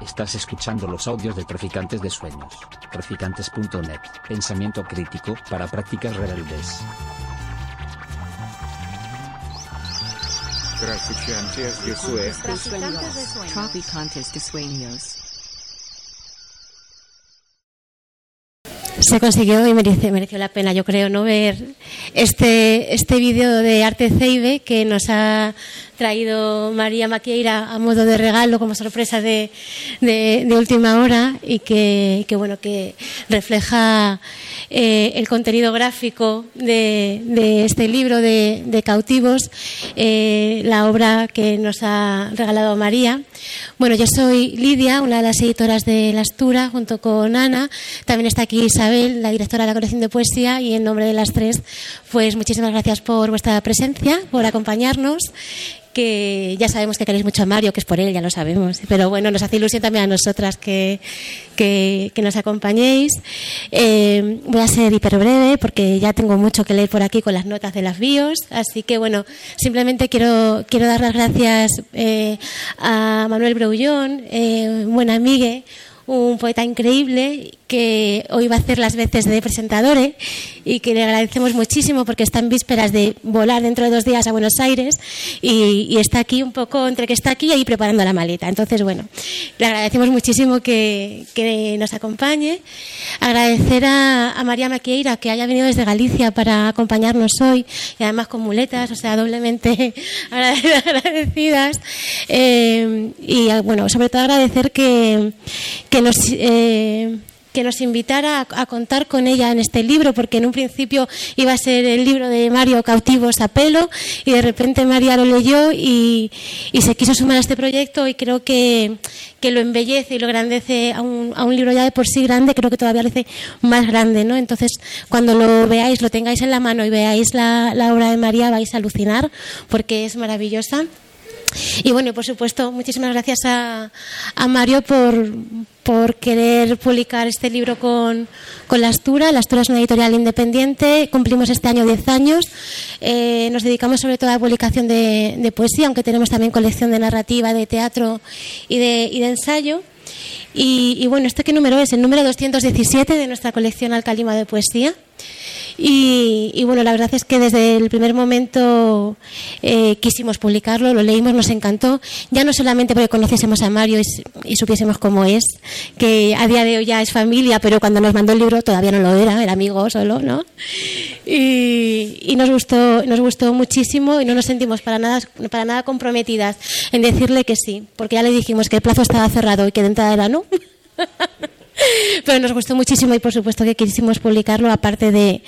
Estás escuchando los audios de Traficantes de Sueños. Traficantes.net. Pensamiento crítico para prácticas rebeldes. Traficantes de Sueños. Traficantes de Sueños. Se consiguió y merece, mereció la pena, yo creo, no ver este, este vídeo de Arte Ceibe que nos ha traído María Maquieira a modo de regalo como sorpresa de, de, última hora y que, bueno que refleja eh, el contenido gráfico de, de este libro de, de cautivos, eh, la obra que nos ha regalado María. Bueno, yo soy Lidia, una de las editoras de La Astura, junto con Ana. También está aquí Isabel, la directora de la colección de poesía, y en nombre de las tres, pues muchísimas gracias por vuestra presencia, por acompañarnos que ya sabemos que queréis mucho a Mario, que es por él, ya lo sabemos, pero bueno, nos hace ilusión también a nosotras que, que, nos acompañéis. Eh, voy a ser hiper breve porque ya tengo mucho que leer por aquí con las notas de las bios, así que bueno, simplemente quiero, quiero dar las gracias eh, a Manuel Broullón, eh, buen amigo, un poeta increíble que hoy va a hacer las veces de presentador y que le agradecemos muchísimo porque está en vísperas de volar dentro de dos días a Buenos Aires y, está aquí un poco entre que está aquí y ahí preparando la maleta. Entonces, bueno, le agradecemos muchísimo que, nos acompañe. Agradecer a, María Maquieira que haya venido desde Galicia para acompañarnos hoy y además con muletas, o sea, doblemente agradecidas. Eh, y bueno, sobre todo agradecer que, que nos... Eh, que nos invitara a, contar con ella en este libro, porque en un principio iba a ser el libro de Mario Cautivos a pelo, y de repente María lo leyó y, se quiso sumar a este proyecto y creo que, lo embellece y lo grandece a un, a un, libro ya de por sí grande, creo que todavía lo hace más grande. ¿no? Entonces, cuando lo veáis, lo tengáis en la mano y veáis la, la obra de María, vais a alucinar, porque es maravillosa. Y bueno, por supuesto, muchísimas gracias a, Mario por, por, querer publicar este libro con, La Astura. La Astura es una editorial independiente, cumplimos este año 10 años. Eh, nos dedicamos sobre todo a la publicación de, poesía, aunque tenemos también colección de narrativa, de teatro y de, y de ensayo. Y, y, bueno, ¿este qué número es? El número 217 de nuestra colección Alcalima de Poesía. Y, bueno, la verdad es que desde el primer momento eh, quisimos publicarlo, lo leímos, nos encantó, ya no solamente porque conociésemos a Mario y, supiésemos cómo es, que a día de hoy ya es familia, pero cuando nos mandó el libro todavía no lo era, era amigo solo, ¿no? Y, nos gustó, nos gustó muchísimo y no nos sentimos para nada, para nada comprometidas en decirle que sí, porque ya le dijimos que el plazo estaba cerrado y que de entrada era no. Pero nos gustó muchísimo y por supuesto que quisimos publicarlo, aparte de,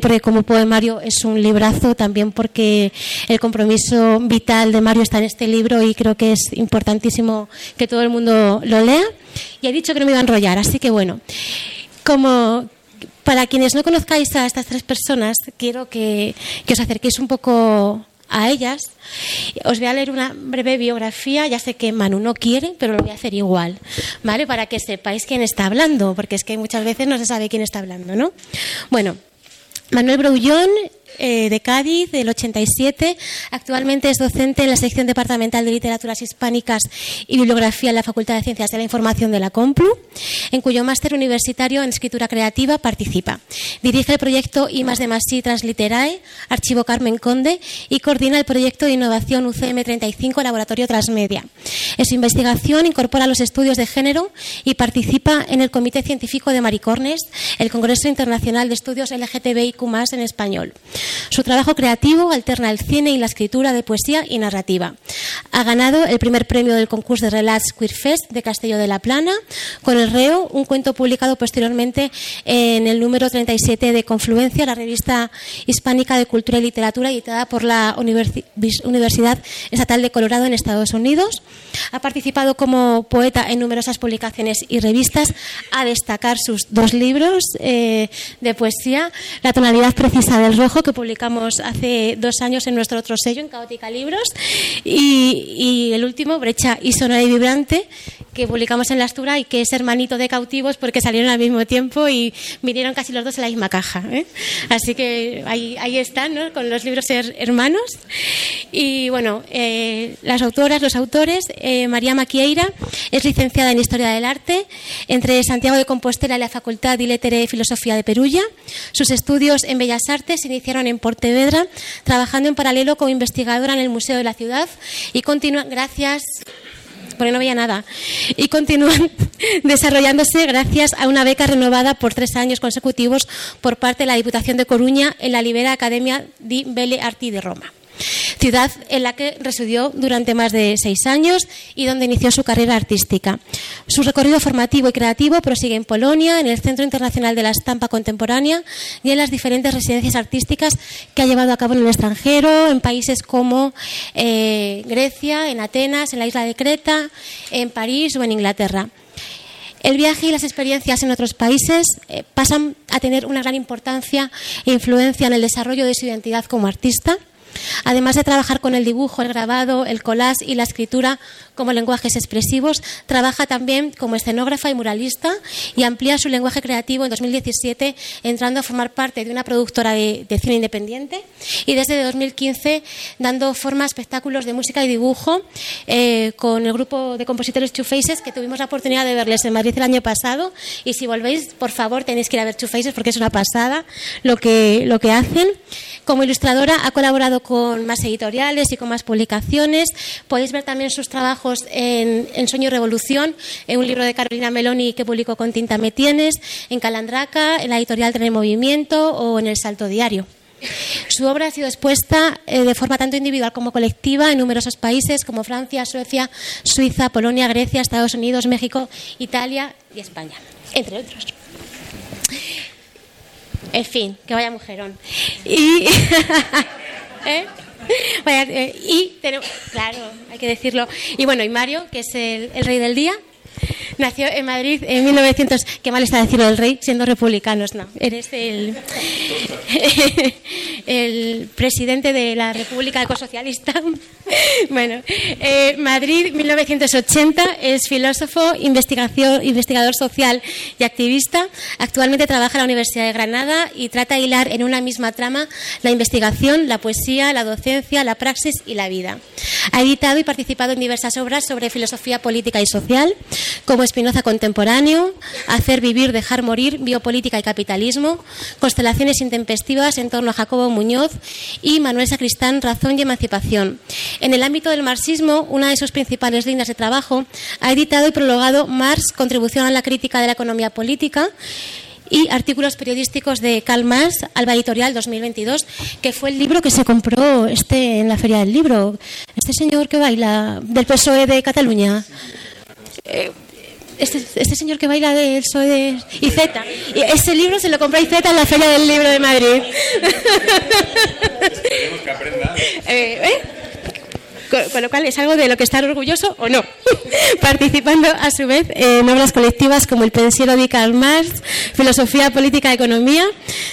porque como poemario es un librazo, también porque el compromiso vital de Mario está en este libro y creo que es importantísimo que todo el mundo lo lea. Y he dicho que no me iba a enrollar, así que bueno, como para quienes no conozcáis a estas tres personas, quiero que os acerquéis un poco a ellas. Os voy a leer una breve biografía, ya sé que Manu no quiere, pero lo voy a hacer igual, ¿vale? Para que sepáis quién está hablando, porque es que muchas veces no se sabe quién está hablando, ¿no? Bueno, Manuel Broullón eh, de Cádiz, del 87. Actualmente es docente en la sección departamental de literaturas hispánicas y bibliografía en la Facultad de Ciencias de la Información de la Complu, en cuyo máster universitario en escritura creativa participa. Dirige el proyecto I de Masí Transliterae, Archivo Carmen Conde, y coordina el proyecto de innovación UCM 35 Laboratorio Transmedia. En su investigación incorpora los estudios de género y participa en el Comité Científico de Maricornes, el Congreso Internacional de Estudios LGTBIQ en español. Su trabajo creativo alterna el cine y la escritura de poesía y narrativa. Ha ganado el primer premio del concurso de Relats Queer Fest de Castelló de la Plana con El Reo, un cuento publicado posteriormente en el número 37 de Confluencia, la revista hispánica de cultura y literatura editada por la Universidad Estatal de Colorado en Estados Unidos. Ha participado como poeta en numerosas publicaciones y revistas, a destacar sus dos libros eh, de poesía, La tonalidad precisa del rojo, que publicamos hace dos años en nuestro otro sello, en Caótica Libros, y, el último, Brecha y Sonora y Vibrante, que publicamos en la Astura y que es hermanito de cautivos porque salieron al mismo tiempo y vinieron casi los dos en la misma caja. ¿eh? Así que ahí, ahí están, ¿no? con los libros hermanos. Y bueno, eh, las autoras, los autores, eh, María Maquieira es licenciada en Historia del Arte entre Santiago de Compostela y la Facultad de Lettere de Filosofía de Perulla. Sus estudios en Bellas Artes se iniciaron en Portevedra, trabajando en paralelo como investigadora en el Museo de la Ciudad y continúan, gracias porque no veía nada. Y continúan desarrollándose gracias a una beca renovada por tres años consecutivos por parte de la Diputación de Coruña en la Libera Academia di Belle Arti de Roma ciudad en la que residió durante más de seis años y donde inició su carrera artística. Su recorrido formativo y creativo prosigue en Polonia, en el Centro Internacional de la Estampa Contemporánea y en las diferentes residencias artísticas que ha llevado a cabo en el extranjero, en países como eh, Grecia, en Atenas, en la isla de Creta, en París o en Inglaterra. El viaje y las experiencias en otros países eh, pasan a tener una gran importancia e influencia en el desarrollo de su identidad como artista Además de trabajar con el dibujo, el grabado, el collage y la escritura como lenguajes expresivos, trabaja también como escenógrafa y muralista y amplía su lenguaje creativo en 2017 entrando a formar parte de una productora de, cine independiente y desde 2015 dando forma a espectáculos de música y dibujo eh, con el grupo de compositores Two Faces que tuvimos la oportunidad de verles en Madrid el año pasado y si volvéis por favor tenéis que ir a ver Two Faces porque es una pasada lo que, lo que hacen. Como ilustradora ha colaborado con más editoriales y con más publicaciones. Podéis ver también sus trabajos en, en Sueño y Revolución, en un libro de Carolina Meloni que publicó con Tinta Me Tienes, en Calandraca, en la editorial Tren Movimiento o en El Salto Diario. Su obra ha sido expuesta eh, de forma tanto individual como colectiva en numerosos países como Francia, Suecia, Suiza, Polonia, Grecia, Estados Unidos, México, Italia y España, entre otros. En fin, que vaya mujerón. Y, ¿eh? eh, y tenemos, claro, hay que decirlo. Y bueno, y Mario, que es el, el rey del día, Nació en Madrid en 1900. Qué mal está decirlo el rey siendo republicanos, no. Eres el, el presidente de la República Ecosocialista. bueno, eh, Madrid, 1980. Es filósofo, investigación, investigador social y activista. Actualmente trabaja en la Universidad de Granada y trata de hilar en una misma trama la investigación, la poesía, la docencia, la praxis y la vida. Ha editado y participado en diversas obras sobre filosofía política y social como Espinoza Contemporáneo, Hacer vivir, dejar morir, Biopolítica y capitalismo, Constelaciones intempestivas en torno a Jacobo Muñoz y Manuel Sacristán, Razón y emancipación. En el ámbito del marxismo, una de sus principales líneas de trabajo, ha editado y prologado Marx, Contribución a la crítica de la economía política, y artículos periodísticos de Karl Marx, Alba Editorial 2022, que fue el libro que se compró este en la Feria del Libro. Este señor que baila del PSOE de Cataluña. Eh, este, este, señor que baila del PSOE de IZ. Y ese libro se lo compró IZ en la Feria del Libro de Madrid. Esperemos que aprenda. Eh, ¿eh? Con, lo cual es algo de lo que estar orgulloso o no. Participando a su vez en obras colectivas como El pensiero de Karl Marx, Filosofía Política Economía,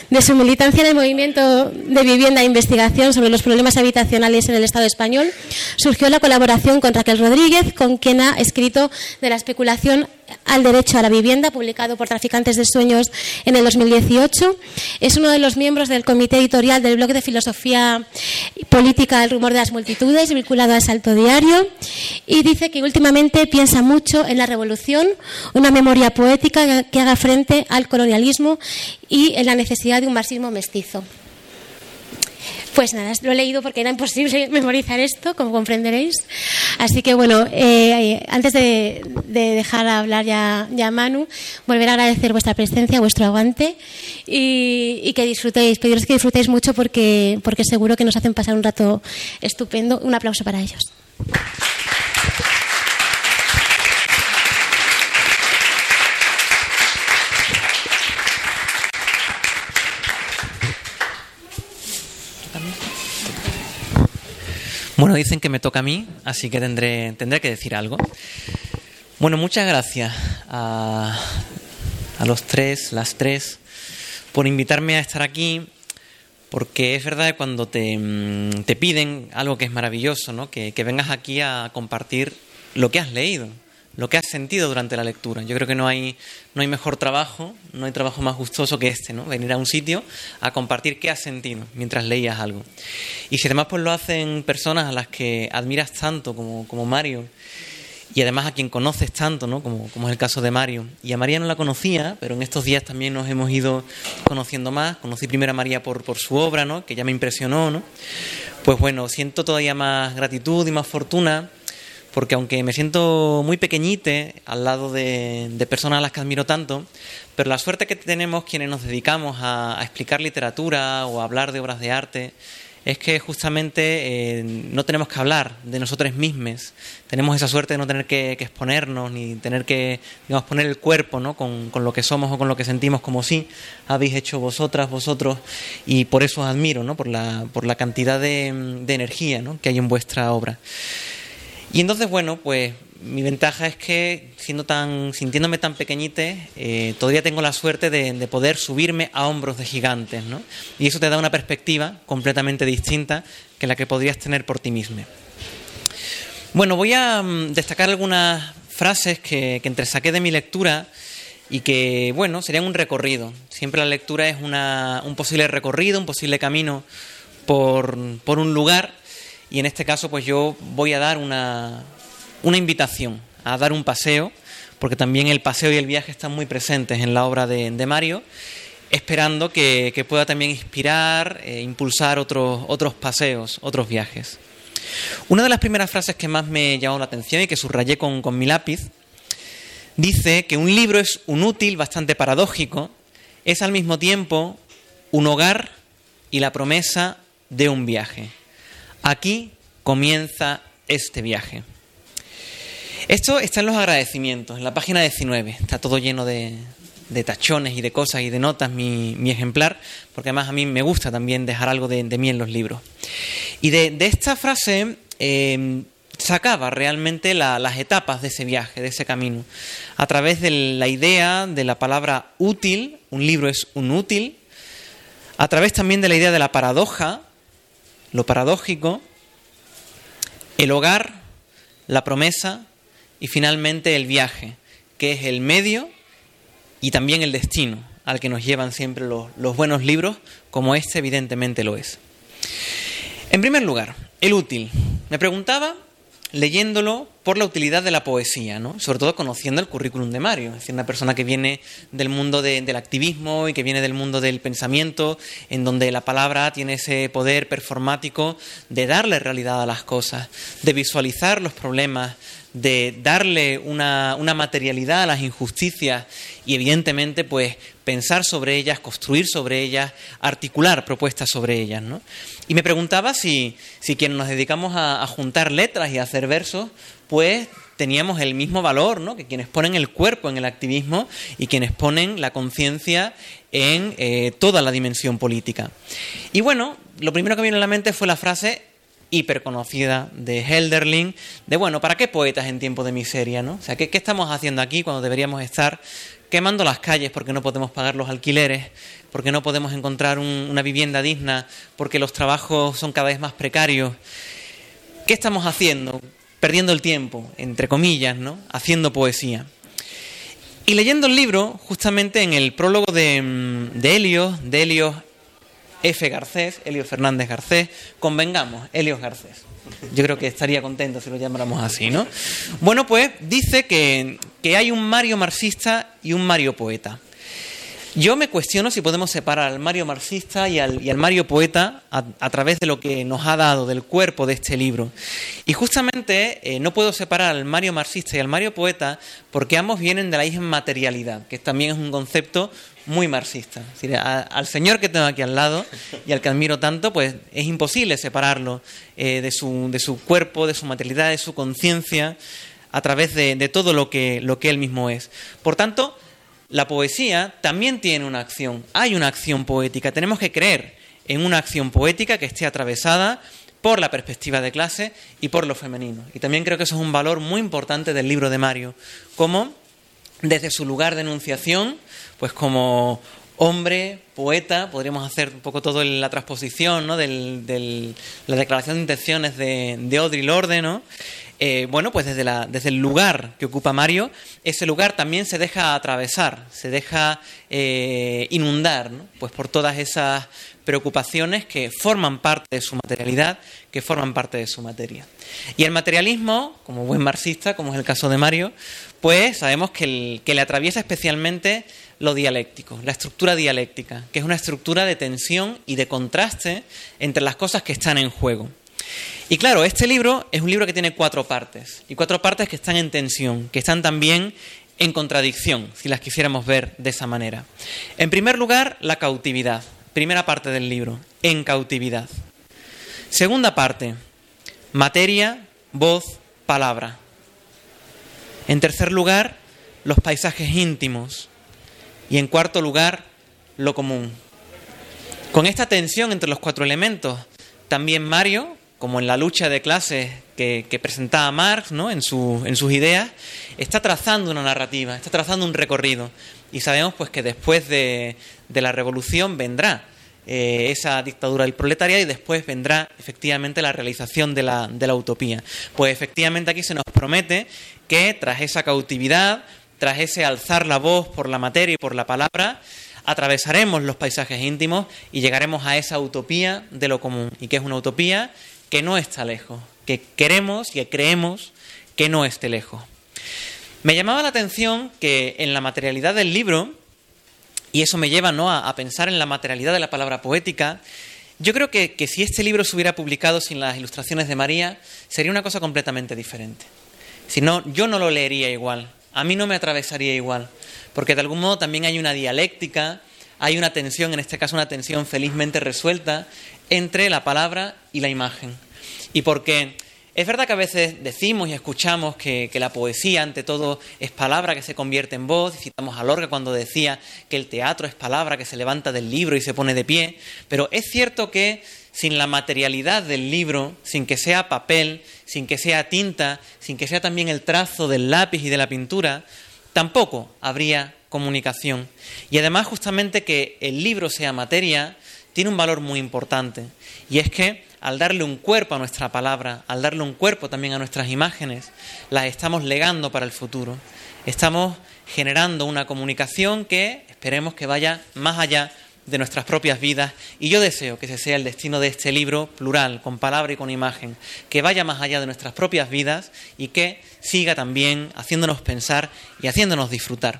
de su militancia en el movimiento de vivienda e investigación sobre los problemas habitacionales en el Estado español, surgió la colaboración con Raquel Rodríguez, con quien ha escrito de la especulación al derecho a la vivienda, publicado por Traficantes de Sueños en el 2018. Es uno de los miembros del comité editorial del blog de filosofía política El rumor de las multitudes, vinculado a Salto Diario, y dice que últimamente piensa mucho en la revolución, una memoria poética que haga frente al colonialismo y en la necesidad de un marxismo mestizo. Pues nada, lo he leído porque era imposible memorizar esto, como comprenderéis. Así que bueno, eh, antes de, dejar hablar ya, ya, Manu, volver a agradecer vuestra presencia, vuestro aguante y, que disfrutéis, pediros que disfrutéis mucho porque, porque seguro que nos hacen pasar un rato estupendo. Un aplauso para ellos. Bueno, dicen que me toca a mí, así que tendré, tendré que decir algo. Bueno, muchas gracias a, los tres, las tres, por invitarme a estar aquí, porque es verdad que cuando te, mm, te piden algo que es maravilloso, ¿no? que, vengas aquí a compartir lo que has leído. Lo que has sentido durante la lectura. Yo creo que no hay, no hay mejor trabajo, no hay trabajo más gustoso que este, ¿no? Venir a un sitio a compartir qué has sentido mientras leías algo. Y si además pues lo hacen personas a las que admiras tanto como, como Mario, y además a quien conoces tanto, ¿no? Como, como, es el caso de Mario. Y a María no la conocía, pero en estos días también nos hemos ido conociendo más. Conocí primero a María por, por su obra, ¿no? Que ya me impresionó, ¿no? Pues bueno, siento todavía más gratitud y más fortuna porque aunque me siento muy pequeñite al lado de, personas a las que admiro tanto, pero la suerte que tenemos quienes nos dedicamos a, explicar literatura o a hablar de obras de arte es que justamente eh, no tenemos que hablar de nosotros mismos, tenemos esa suerte de no tener que, exponernos ni tener que digamos, poner el cuerpo ¿no? con, lo que somos o con lo que sentimos, como si habéis hecho vosotras, vosotros, y por eso os admiro, ¿no? por, la, por la cantidad de, de energía ¿no? que hay en vuestra obra. Y entonces, bueno, pues mi ventaja es que siendo tan, sintiéndome tan pequeñite, eh, todavía tengo la suerte de, poder subirme a hombros de gigantes, ¿no? Y eso te da una perspectiva completamente distinta que la que podrías tener por ti mismo. Bueno, voy a mm, destacar algunas frases que, que entresaqué de mi lectura y que, bueno, serían un recorrido. Siempre la lectura es una, un posible recorrido, un posible camino por, por un lugar y en este caso pues yo voy a dar una, una invitación a dar un paseo, porque también el paseo y el viaje están muy presentes en la obra de, Mario, esperando que, pueda también inspirar, e impulsar otros, otros paseos, otros viajes. Una de las primeras frases que más me llamó la atención y que subrayé con, con mi lápiz, dice que un libro es un útil bastante paradójico, es al mismo tiempo un hogar y la promesa de un viaje. Aquí comienza este viaje. Esto está en los agradecimientos, en la página 19. Está todo lleno de, tachones y de cosas y de notas mi, ejemplar, porque además a mí me gusta también dejar algo de, mí en los libros. Y de, esta frase eh, sacaba realmente las etapas de ese viaje, de ese camino, a través de la idea de la palabra útil, un libro es un útil, a través también de la idea de la paradoja, lo paradójico, el hogar, la promesa y finalmente el viaje, que es el medio y también el destino al que nos llevan siempre los, buenos libros, como este evidentemente lo es. En primer lugar, el útil. Me preguntaba leyéndolo por la utilidad de la poesía, ¿no? sobre todo conociendo el currículum de Mario, es decir, una persona que viene del mundo del activismo y que viene del mundo del pensamiento, en donde la palabra tiene ese poder performático de darle realidad a las cosas, de visualizar los problemas, de darle una, una, materialidad a las injusticias y evidentemente pues pensar sobre ellas, construir sobre ellas, articular propuestas sobre ellas. ¿no? Y me preguntaba si, si quienes nos dedicamos a, juntar letras y a hacer versos, pues teníamos el mismo valor ¿no? que quienes ponen el cuerpo en el activismo y quienes ponen la conciencia en eh, toda la dimensión política. Y bueno, lo primero que me vino a la mente fue la frase hiperconocida de Helderling, de bueno, ¿para qué poetas en tiempo de miseria? ¿no? O sea, ¿qué, estamos haciendo aquí cuando deberíamos estar quemando las calles porque no podemos pagar los alquileres, porque no podemos encontrar una vivienda digna, porque los trabajos son cada vez más precarios? ¿Qué estamos haciendo? Perdiendo el tiempo, entre comillas, ¿no? Haciendo poesía. Y leyendo el libro, justamente en el prólogo de, mm, de Helios, de Helios F. Garcés, Elio Fernández Garcés, convengamos, Helios Garcés. Yo creo que estaría contento si lo llamáramos así, ¿no? Bueno, pues dice que, que hay un Mario marxista y un Mario poeta. Yo me cuestiono si podemos separar al Mario marxista y al, Mario poeta a, través de lo que nos ha dado del cuerpo de este libro. Y justamente eh, no puedo separar al Mario marxista y al Mario poeta porque ambos vienen de la inmaterialidad, que también es un concepto muy marxista. al señor que tengo aquí al lado y al que admiro tanto, pues es imposible separarlo eh, de, su, de, su, cuerpo, de su materialidad, de su conciencia, a través de, de todo lo que, lo que él mismo es. Por tanto, la poesía también tiene una acción, hay una acción poética, tenemos que creer en una acción poética que esté atravesada por la perspectiva de clase y por lo femenino. Y también creo que eso es un valor muy importante del libro de Mario, como desde su lugar de enunciación, pues como hombre, poeta, podríamos hacer un poco todo la transposición ¿no? de la declaración de intenciones de, de Audre Lorde, ¿no? eh, bueno, pues desde, la, desde el lugar que ocupa Mario, ese lugar también se deja atravesar, se deja eh, inundar, ¿no? pues por todas esas preocupaciones que forman parte de su materialidad, que forman parte de su materia. Y el materialismo, como buen marxista, como es el caso de Mario, pues sabemos que, le atraviesa especialmente lo dialéctico, la estructura dialéctica, que es una estructura de tensión y de contraste entre las cosas que están en juego. Y claro, este libro es un libro que tiene cuatro partes, y cuatro partes que están en tensión, que están también en contradicción, si las quisiéramos ver de esa manera. En primer lugar, la cautividad, primera parte del libro, en cautividad. Segunda parte, materia, voz, palabra. En tercer lugar, los paisajes íntimos. Y en cuarto lugar, lo común. Con esta tensión entre los cuatro elementos, también Mario, como en la lucha de clases que, presentaba Marx ¿no? en, en sus ideas, está trazando una narrativa, está trazando un recorrido. Y sabemos pues que después de, la revolución vendrá eh, esa dictadura del proletariado y después vendrá efectivamente la realización de la, de la utopía. Pues efectivamente aquí se nos promete que tras esa cautividad, tras ese alzar la voz por la materia y por la palabra, atravesaremos los paisajes íntimos y llegaremos a esa utopía de lo común. ¿Y que es una utopía? que no está lejos, que queremos y que creemos que no esté lejos. Me llamaba la atención que en la materialidad del libro, y eso me lleva ¿no? a, pensar en la materialidad de la palabra poética, yo creo que, que, si este libro se hubiera publicado sin las ilustraciones de María, sería una cosa completamente diferente. Si no, yo no lo leería igual, a mí no me atravesaría igual, porque de algún modo también hay una dialéctica, hay una tensión, en este caso una tensión felizmente resuelta, entre la palabra y la imagen. Y porque es verdad que a veces decimos y escuchamos que, la poesía, ante todo, es palabra que se convierte en voz, citamos a Lorca cuando decía que el teatro es palabra que se levanta del libro y se pone de pie, pero es cierto que sin la materialidad del libro, sin que sea papel, sin que sea tinta, sin que sea también el trazo del lápiz y de la pintura, tampoco habría comunicación. Y además justamente que el libro sea materia tiene un valor muy importante, y es que al darle un cuerpo a nuestra palabra, al darle un cuerpo también a nuestras imágenes, las estamos legando para el futuro. Estamos generando una comunicación que esperemos que vaya más allá de nuestras propias vidas y yo deseo que ese sea el destino de este libro plural, con palabra y con imagen, que vaya más allá de nuestras propias vidas y que siga también haciéndonos pensar y haciéndonos disfrutar.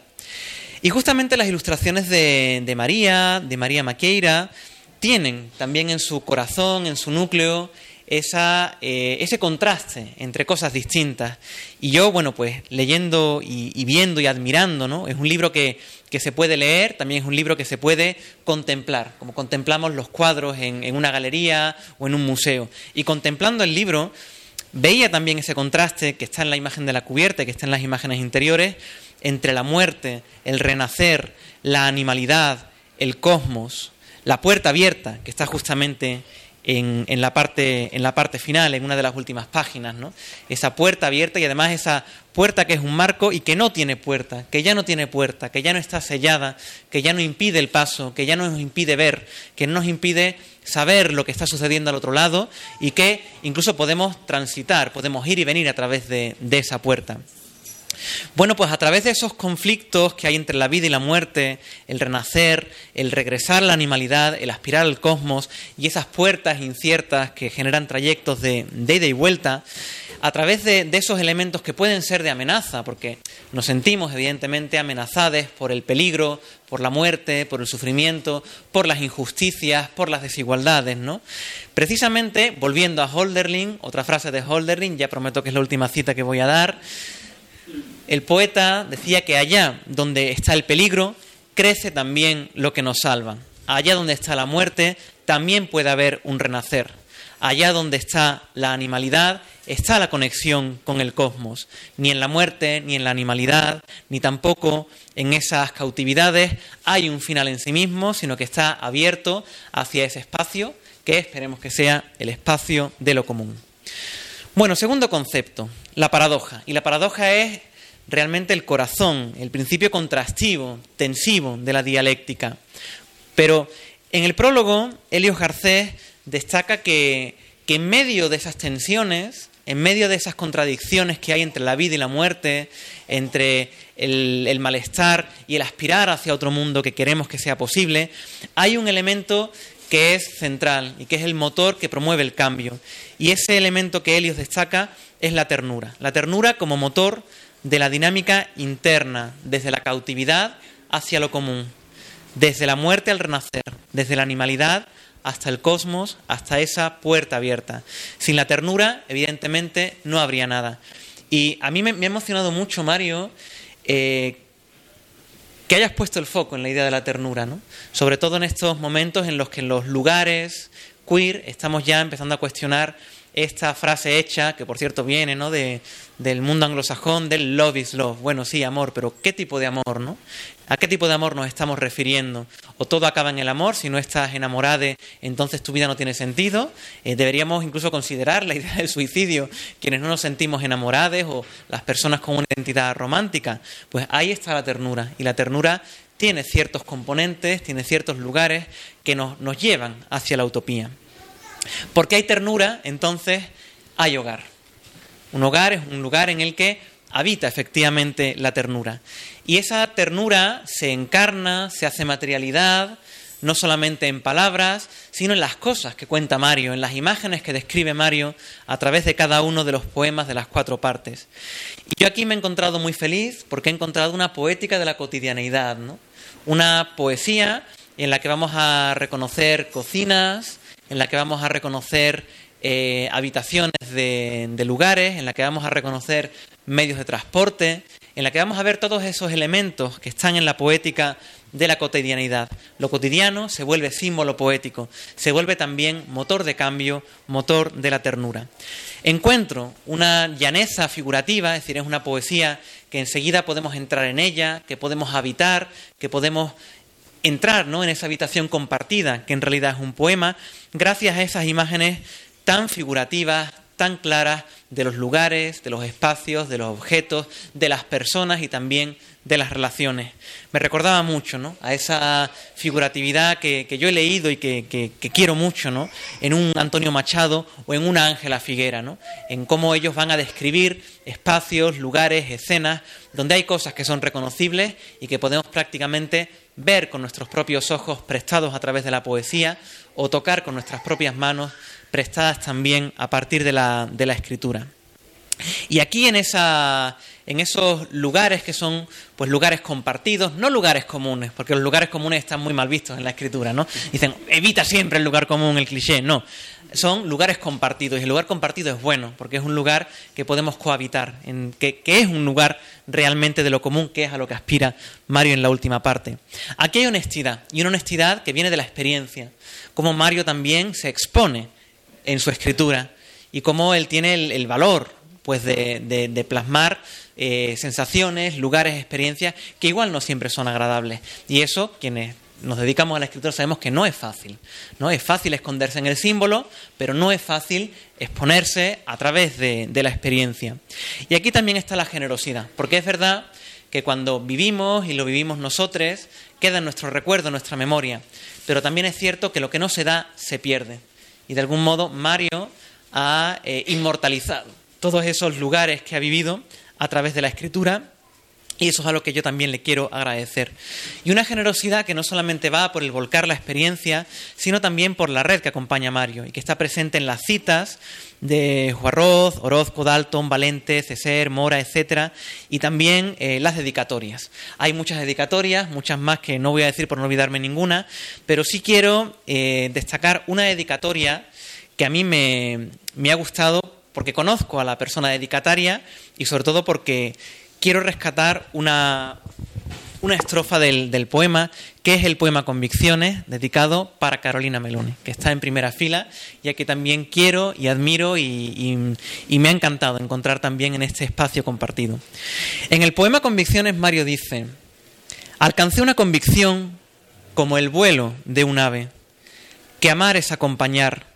Y justamente las ilustraciones de, María, de María Maqueira, tienen también en su corazón, en su núcleo, esa, eh, ese contraste entre cosas distintas. Y yo, bueno, pues leyendo y, viendo y admirando, ¿no? Es un libro que, se puede leer, también es un libro que se puede contemplar, como contemplamos los cuadros en, en una galería o en un museo. Y contemplando el libro, veía también ese contraste que está en la imagen de la cubierta, que está en las imágenes interiores, entre la muerte, el renacer, la animalidad, el cosmos, la puerta abierta, que está justamente en, la parte, en la parte final, en una de las últimas páginas, ¿no? Esa puerta abierta y además esa puerta que es un marco y que no tiene puerta, que ya no tiene puerta, que ya no está sellada, que ya no impide el paso, que ya no nos impide ver, que no nos impide saber lo que está sucediendo al otro lado y que incluso podemos transitar, podemos ir y venir a través de esa puerta. Bueno, pues a través de esos conflictos que hay entre la vida y la muerte, el renacer, el regresar a la animalidad, el aspirar al cosmos y esas puertas inciertas que generan trayectos de, ida y vuelta, a través de, esos elementos que pueden ser de amenaza, porque nos sentimos evidentemente amenazados por el peligro, por la muerte, por el sufrimiento, por las injusticias, por las desigualdades, ¿no? Precisamente, volviendo a Holderlin, otra frase de Holderlin, ya prometo que es la última cita que voy a dar, el poeta decía que allá donde está el peligro, crece también lo que nos salva. Allá donde está la muerte, también puede haber un renacer. Allá donde está la animalidad, está la conexión con el cosmos. Ni en la muerte, ni en la animalidad, ni tampoco en esas cautividades hay un final en sí mismo, sino que está abierto hacia ese espacio que esperemos que sea el espacio de lo común. Bueno, segundo concepto, la paradoja. Y la paradoja es realmente el corazón, el principio contrastivo, tensivo de la dialéctica. Pero en el prólogo, Helio Garcés destaca que, en medio de esas tensiones, en medio de esas contradicciones que hay entre la vida y la muerte, entre el, el, malestar y el aspirar hacia otro mundo que queremos que sea posible, hay un elemento que es central y que es el motor que promueve el cambio. Y ese elemento que Helios destaca es la ternura. La ternura como motor de la dinámica interna, desde la cautividad hacia lo común, desde la muerte al renacer, desde la animalidad hasta el cosmos, hasta esa puerta abierta. Sin la ternura, evidentemente, no habría nada. Y a mí me, ha emocionado mucho, Mario, eh, que hayas puesto el foco en la idea de la ternura, ¿no? Sobre todo en estos momentos en los que en los lugares queer estamos ya empezando a cuestionar esta frase hecha, que por cierto viene ¿no? de, del mundo anglosajón, del love is love. Bueno, sí, amor, pero ¿qué tipo de amor? ¿no? ¿A qué tipo de amor nos estamos refiriendo? ¿O todo acaba en el amor? Si no estás enamorada, entonces tu vida no tiene sentido. Eh, deberíamos incluso considerar la idea del suicidio, quienes no nos sentimos enamorados o las personas con una identidad romántica. Pues ahí está la ternura. Y la ternura tiene ciertos componentes, tiene ciertos lugares que nos, nos llevan hacia la utopía. Porque hay ternura, entonces hay hogar. Un hogar es un lugar en el que habita efectivamente la ternura. Y esa ternura se encarna, se hace materialidad, no solamente en palabras, sino en las cosas que cuenta Mario, en las imágenes que describe Mario a través de cada uno de los poemas de las cuatro partes. Y yo aquí me he encontrado muy feliz porque he encontrado una poética de la cotidianeidad, una poesía en la que vamos a reconocer cocinas, en la que vamos a reconocer eh, habitaciones de, de, lugares, en la que vamos a reconocer medios de transporte, en la que vamos a ver todos esos elementos que están en la poética de la cotidianidad. Lo cotidiano se vuelve símbolo poético, se vuelve también motor de cambio, motor de la ternura. Encuentro una llaneza figurativa, es decir, es una poesía que enseguida podemos entrar en ella, que podemos habitar, que podemos entrar ¿no? en esa habitación compartida, que en realidad es un poema, gracias a esas imágenes tan figurativas, tan claras de los lugares, de los espacios, de los objetos, de las personas y también de las relaciones. Me recordaba mucho ¿no? a esa figuratividad que, yo he leído y que, que, que, quiero mucho ¿no? en un Antonio Machado o en una Ángela Figuera, ¿no? en cómo ellos van a describir espacios, lugares, escenas, donde hay cosas que son reconocibles y que podemos prácticamente ver con nuestros propios ojos prestados a través de la poesía o tocar con nuestras propias manos prestadas también a partir de la, de la escritura. Y aquí en, esa, en esos lugares que son pues lugares compartidos, no lugares comunes, porque los lugares comunes están muy mal vistos en la escritura, ¿no? Dicen, evita siempre el lugar común, el cliché, no. Son lugares compartidos y el lugar compartido es bueno, porque es un lugar que podemos cohabitar, en, que, que es un lugar realmente de lo común, que es a lo que aspira Mario en la última parte. Aquí hay honestidad, y una honestidad que viene de la experiencia, como Mario también se expone en su escritura y cómo él tiene el, valor pues de plasmar eh, sensaciones, lugares, experiencias que igual no siempre son agradables. Y eso, quienes nos dedicamos a la escritura sabemos que no es fácil. No es fácil esconderse en el símbolo, pero no es fácil exponerse a través de, de la experiencia. Y aquí también está la generosidad, porque es verdad que cuando vivimos y lo vivimos nosotros, queda en nuestro recuerdo, en nuestra memoria. Pero también es cierto que lo que no se da se pierde. Y de algún modo Mario ha eh, inmortalizado todos esos lugares que ha vivido a través de la escritura y eso es algo que yo también le quiero agradecer. Y una generosidad que no solamente va por el volcar la experiencia, sino también por la red que acompaña a Mario y que está presente en las citas de Juarroz, Orozco, Dalton, Valente, Ceser, Mora, etcétera, y también eh, las dedicatorias. Hay muchas dedicatorias, muchas más que no voy a decir por no olvidarme ninguna, pero sí quiero eh, destacar una dedicatoria que a mí me, me ha gustado porque conozco a la persona dedicataria y sobre todo porque quiero rescatar una, una estrofa del, del, poema, que es el poema Convicciones, dedicado para Carolina Meloni, que está en primera fila, ya que también quiero y admiro y, y, y, me ha encantado encontrar también en este espacio compartido. En el poema Convicciones, Mario dice, alcancé una convicción como el vuelo de un ave, que amar es acompañar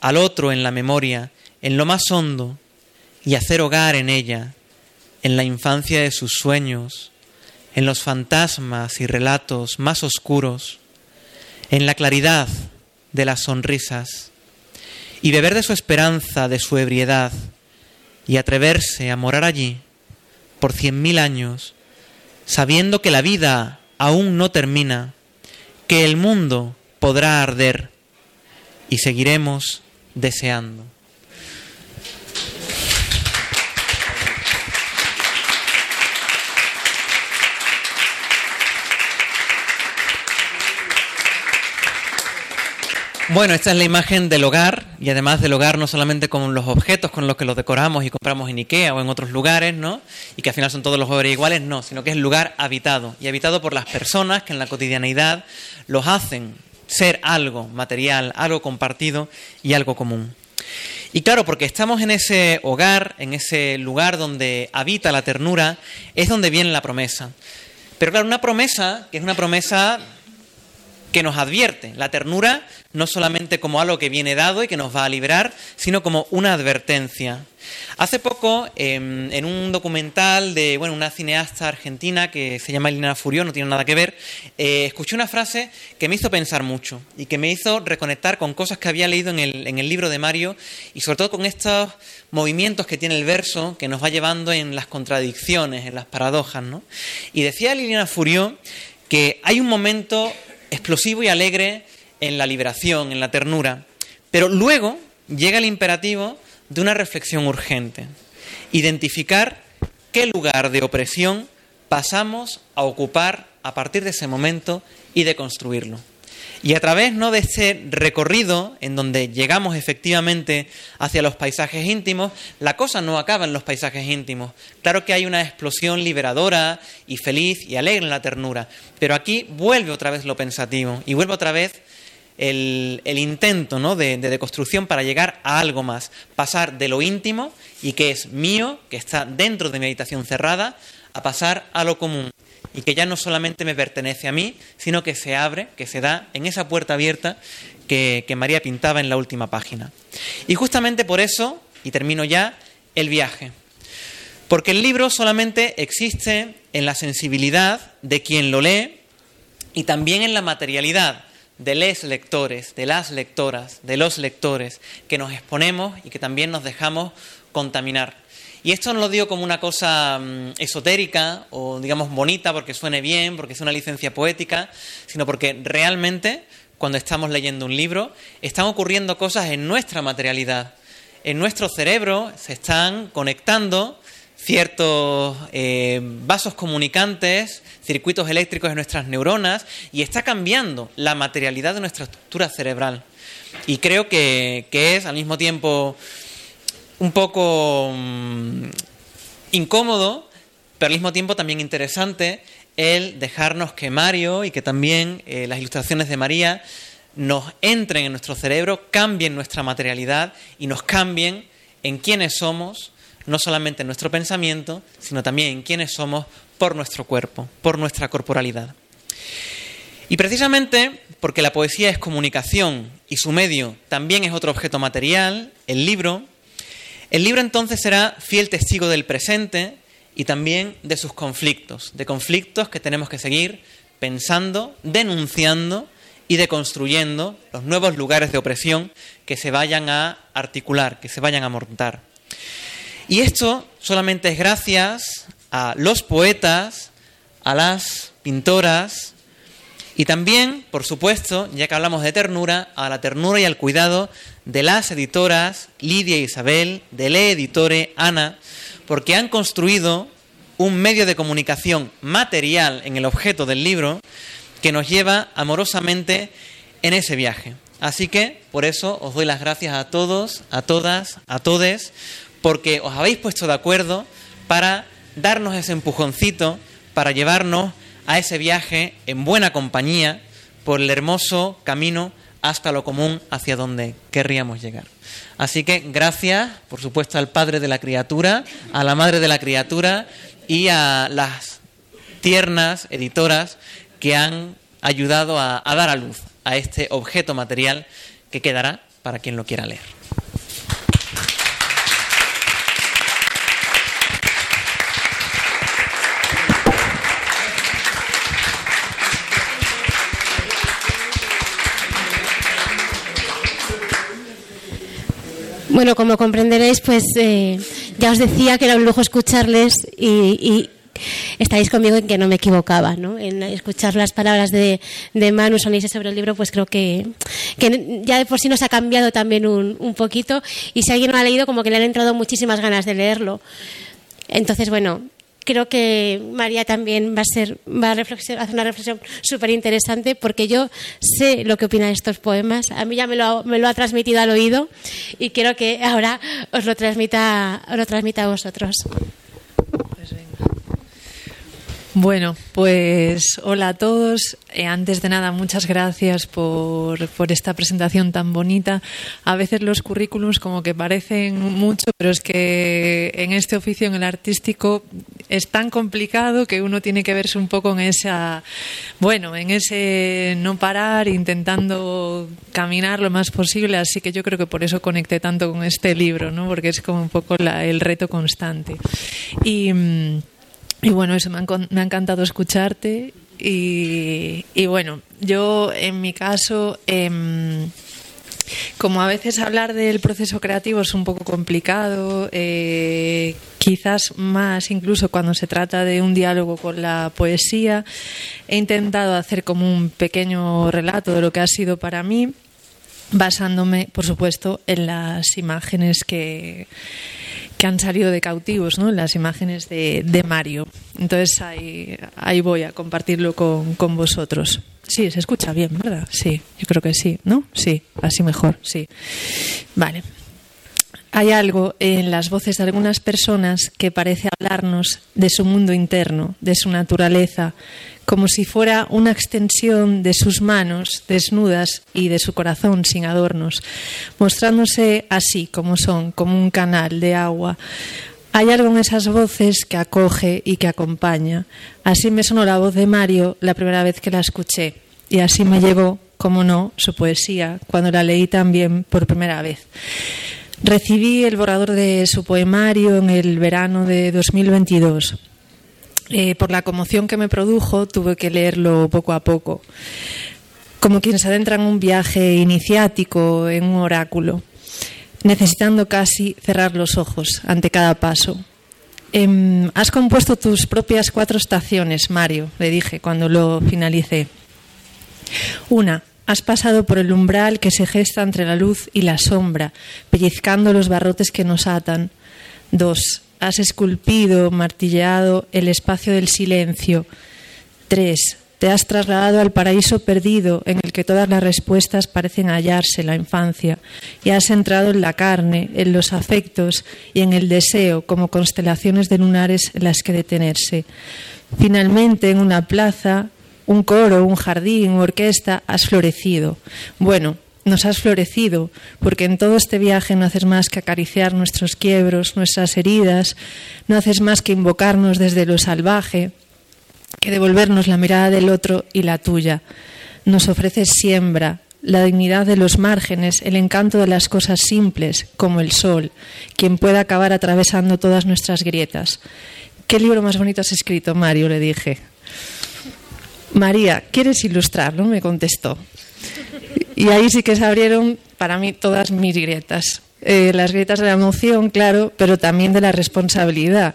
al otro en la memoria, en lo más hondo y hacer hogar en ella, en la infancia de sus sueños, en los fantasmas y relatos más oscuros, en la claridad de las sonrisas, y beber de su esperanza, de su ebriedad, y atreverse a morar allí por cien mil años, sabiendo que la vida aún no termina, que el mundo podrá arder y seguiremos deseando. Bueno, esta es la imagen del hogar y además del hogar no solamente con los objetos con los que los decoramos y compramos en Ikea o en otros lugares, ¿no? Y que al final son todos los hogares iguales, no, sino que es el lugar habitado y habitado por las personas que en la cotidianeidad los hacen ser algo material, algo compartido y algo común. Y claro, porque estamos en ese hogar, en ese lugar donde habita la ternura, es donde viene la promesa. Pero claro, una promesa que es una promesa que nos advierte. La ternura no solamente como algo que viene dado y que nos va a librar, sino como una advertencia. Hace poco, em, en un documental de bueno, una cineasta argentina que se llama Elena Furio, no tiene nada que ver, eh, escuché una frase que me hizo pensar mucho y que me hizo reconectar con cosas que había leído en el, en el libro de Mario y sobre todo con estos movimientos que tiene el verso que nos va llevando en las contradicciones, en las paradojas. ¿no? Y decía Liliana Furio que hay un momento explosivo y alegre en la liberación, en la ternura. Pero luego llega el imperativo de una reflexión urgente. Identificar qué lugar de opresión pasamos a ocupar a partir de ese momento y de construirlo. Y a través ¿no? de este recorrido en donde llegamos efectivamente hacia los paisajes íntimos, la cosa no acaba en los paisajes íntimos. Claro que hay una explosión liberadora y feliz y alegre en la ternura, pero aquí vuelve otra vez lo pensativo y vuelve otra vez el, intento ¿no? de, de deconstrucción para llegar a algo más, pasar de lo íntimo y que es mío, que está dentro de mi habitación cerrada, a pasar a lo común y que ya no solamente me pertenece a mí, sino que se abre, que se da en esa puerta abierta que, que María pintaba en la última página. Y justamente por eso, y termino ya, el viaje. Porque el libro solamente existe en la sensibilidad de quien lo lee y también en la materialidad de les lectores, de las lectoras, de los lectores, que nos exponemos y que también nos dejamos contaminar. Y esto no lo digo como una cosa mm, esotérica o, digamos, bonita porque suene bien, porque es una licencia poética, sino porque realmente, cuando estamos leyendo un libro, están ocurriendo cosas en nuestra materialidad. En nuestro cerebro se están conectando ciertos eh, vasos comunicantes, circuitos eléctricos de nuestras neuronas y está cambiando la materialidad de nuestra estructura cerebral. Y creo que, que es al mismo tiempo un poco mm, incómodo, pero al mismo tiempo también interesante el dejarnos que Mario y que también eh, las ilustraciones de María nos entren en nuestro cerebro, cambien nuestra materialidad y nos cambien en quiénes somos, no solamente en nuestro pensamiento, sino también en quiénes somos por nuestro cuerpo, por nuestra corporalidad. Y precisamente porque la poesía es comunicación y su medio también es otro objeto material, el libro, el libro entonces será fiel testigo del presente y también de sus conflictos, de conflictos que tenemos que seguir pensando, denunciando y deconstruyendo los nuevos lugares de opresión que se vayan a articular, que se vayan a montar. Y esto solamente es gracias a los poetas, a las pintoras, y también, por supuesto, ya que hablamos de ternura, a la ternura y al cuidado de las editoras Lidia e Isabel, de Le Editore Ana, porque han construido un medio de comunicación material en el objeto del libro que nos lleva amorosamente en ese viaje. Así que por eso os doy las gracias a todos, a todas, a todes, porque os habéis puesto de acuerdo para darnos ese empujoncito, para llevarnos a ese viaje en buena compañía por el hermoso camino hasta lo común hacia donde querríamos llegar. Así que gracias, por supuesto, al Padre de la criatura, a la Madre de la criatura y a las tiernas editoras que han ayudado a, dar a luz a este objeto material que quedará para quien lo quiera leer. Bueno, como comprenderéis, pues eh, ya os decía que era un lujo escucharles y, estáis conmigo en que no me equivocaba, ¿no? En escuchar las palabras de, de Manu Sonise sobre el libro, pues creo que, que, ya de por sí nos ha cambiado también un, un poquito y si alguien lo ha leído, como que le han entrado muchísimas ganas de leerlo. Entonces, bueno, creo que María también va a ser va a hacer una reflexión súper interesante porque yo sé lo que opina estos poemas. A mí ya me lo, me lo ha transmitido al oído y quiero que ahora os lo transmita, os lo transmita a vosotros. Bueno, pues hola a todos. Eh, antes de nada, muchas gracias por, por, esta presentación tan bonita. A veces los currículums como que parecen mucho, pero es que en este oficio, en el artístico, es tan complicado que uno tiene que verse un poco en esa, bueno, en ese no parar, intentando caminar lo más posible. Así que yo creo que por eso conecté tanto con este libro, ¿no? Porque es como un poco la, el reto constante. Y mm, y bueno, eso me, ha encantado escucharte. Y, bueno, yo en mi caso, em, como a veces hablar del proceso creativo es un poco complicado, eh, quizás más incluso cuando se trata de un diálogo con la poesía, he intentado hacer como un pequeño relato de lo que ha sido para mí, basándome, por supuesto, en las imágenes que que han salido de cautivos, ¿no? Las imágenes de, de Mario. Entonces ahí, ahí, voy a compartirlo con, con, vosotros. Sí, se escucha bien, ¿verdad? Sí, yo creo que sí, ¿no? Sí, así mejor, sí. Vale. Hay algo en las voces de algunas personas que parece hablarnos de su mundo interno, de su naturaleza, como si fuera una extensión de sus manos desnudas y de su corazón sin adornos, mostrándose así como son, como un canal de agua. Hay algo en esas voces que acoge y que acompaña. Así me sonó la voz de Mario la primera vez que la escuché y así me llegó, como no, su poesía cuando la leí también por primera vez. Recibí el borrador de su poemario en el verano de 2022 eh, por la conmoción que me produjo, tuve que leerlo poco a poco, como quien se adentra en un viaje iniciático, en un oráculo, necesitando casi cerrar los ojos ante cada paso. Eh, has compuesto tus propias cuatro estaciones, Mario, le dije cuando lo finalicé. Una, has pasado por el umbral que se gesta entre la luz y la sombra, pellizcando los barrotes que nos atan. Dos, has esculpido, martilleado el espacio del silencio. Tres, te has trasladado al paraíso perdido en el que todas las respuestas parecen hallarse la infancia y has entrado en la carne, en los afectos y en el deseo como constelaciones de lunares en las que detenerse. Finalmente, en una plaza, un coro, un jardín, una orquesta, has florecido. Bueno, nos has florecido, porque en todo este viaje no haces más que acariciar nuestros quiebros, nuestras heridas, no haces más que invocarnos desde lo salvaje, que devolvernos la mirada del otro y la tuya. Nos ofreces siembra, la dignidad de los márgenes, el encanto de las cosas simples, como el sol, quien pueda acabar atravesando todas nuestras grietas. ¿Qué libro más bonito has escrito, Mario? le dije. María, ¿quieres ilustrarlo? me contestó. Y ahí sí que se abrieron para mí todas mis grietas. Eh, las grietas de la emoción, claro, pero también de la responsabilidad.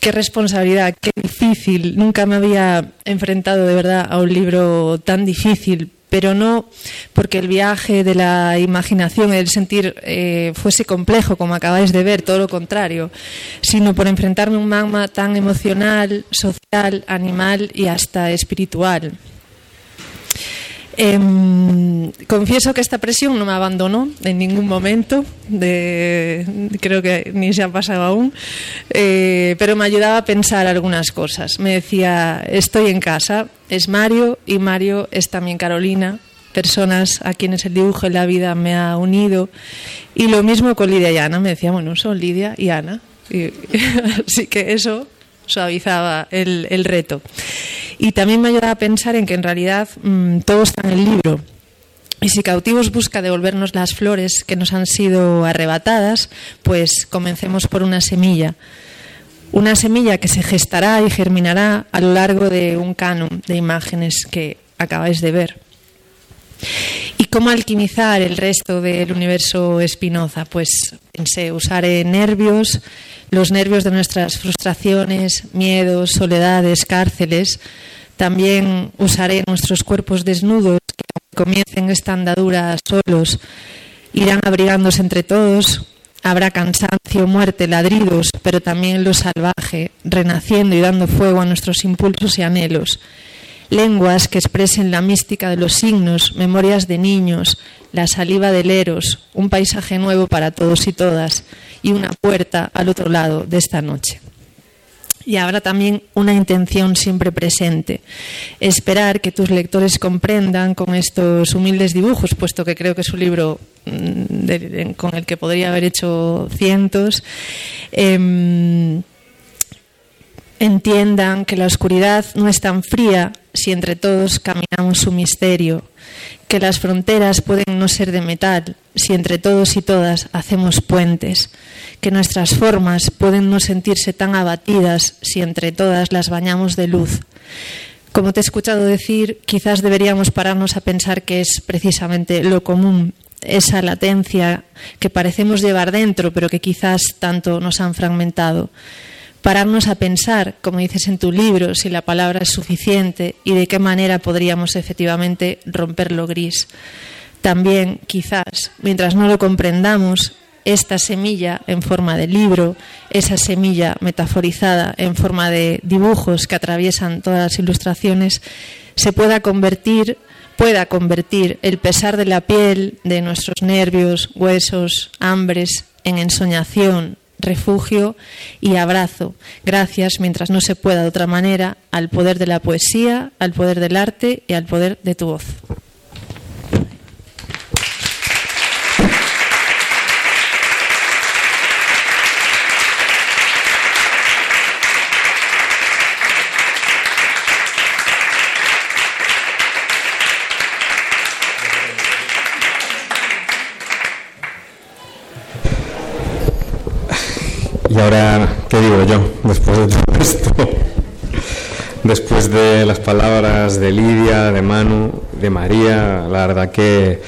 Qué responsabilidad, qué difícil. Nunca me había enfrentado de verdad a un libro tan difícil, pero no porque el viaje de la imaginación, el sentir, eh, fuese complejo, como acabáis de ver, todo lo contrario, sino por enfrentarme a un magma tan emocional, social, animal y hasta espiritual. Eh, confieso que esta presión no me abandonó en ningún momento, de, creo que ni se ha pasado aún, eh, pero me ayudaba a pensar algunas cosas. Me decía, estoy en casa, es Mario y Mario es también Carolina, personas a quienes el dibujo en la vida me ha unido. Y lo mismo con Lidia y Ana, me decía, bueno, son Lidia y Ana. Y, así que eso suavizaba el reto. Y también me ayuda a pensar en que en realidad mmm, todo está en el libro. Y si Cautivos busca devolvernos las flores que nos han sido arrebatadas, pues comencemos por una semilla. Una semilla que se gestará y germinará a lo largo de un canon de imágenes que acabáis de ver. Y cómo alquimizar el resto del universo Spinoza? Pues pensé, usaré nervios, los nervios de nuestras frustraciones, miedos, soledades, cárceles. También usaré nuestros cuerpos desnudos que comiencen esta andadura solos, irán abrigándose entre todos. Habrá cansancio, muerte, ladridos, pero también lo salvaje, renaciendo y dando fuego a nuestros impulsos y anhelos lenguas que expresen la mística de los signos, memorias de niños, la saliva del Eros, un paisaje nuevo para todos y todas y una puerta al otro lado de esta noche. Y habrá también una intención siempre presente, esperar que tus lectores comprendan con estos humildes dibujos, puesto que creo que es un libro mm, con el que podría haber hecho cientos. Em, entiendan que la oscuridad no es tan fría si entre todos caminamos su misterio, que las fronteras pueden no ser de metal si entre todos y todas hacemos puentes, que nuestras formas pueden no sentirse tan abatidas si entre todas las bañamos de luz. Como te he escuchado decir, quizás deberíamos pararnos a pensar que es precisamente lo común, esa latencia que parecemos llevar dentro, pero que quizás tanto nos han fragmentado pararnos a pensar, como dices en tu libro, si la palabra es suficiente y de qué manera podríamos efectivamente romper lo gris. También, quizás, mientras no lo comprendamos, esta semilla en forma de libro, esa semilla metaforizada en forma de dibujos que atraviesan todas las ilustraciones, se pueda convertir, pueda convertir el pesar de la piel, de nuestros nervios, huesos, hambres, en ensoñación, refugio y abrazo, gracias, mientras no se pueda de otra manera, al poder de la poesía, al poder del arte y al poder de tu voz. Ahora, ¿qué digo yo después de todo esto? Después de las palabras de Lidia, de Manu, de María, la verdad que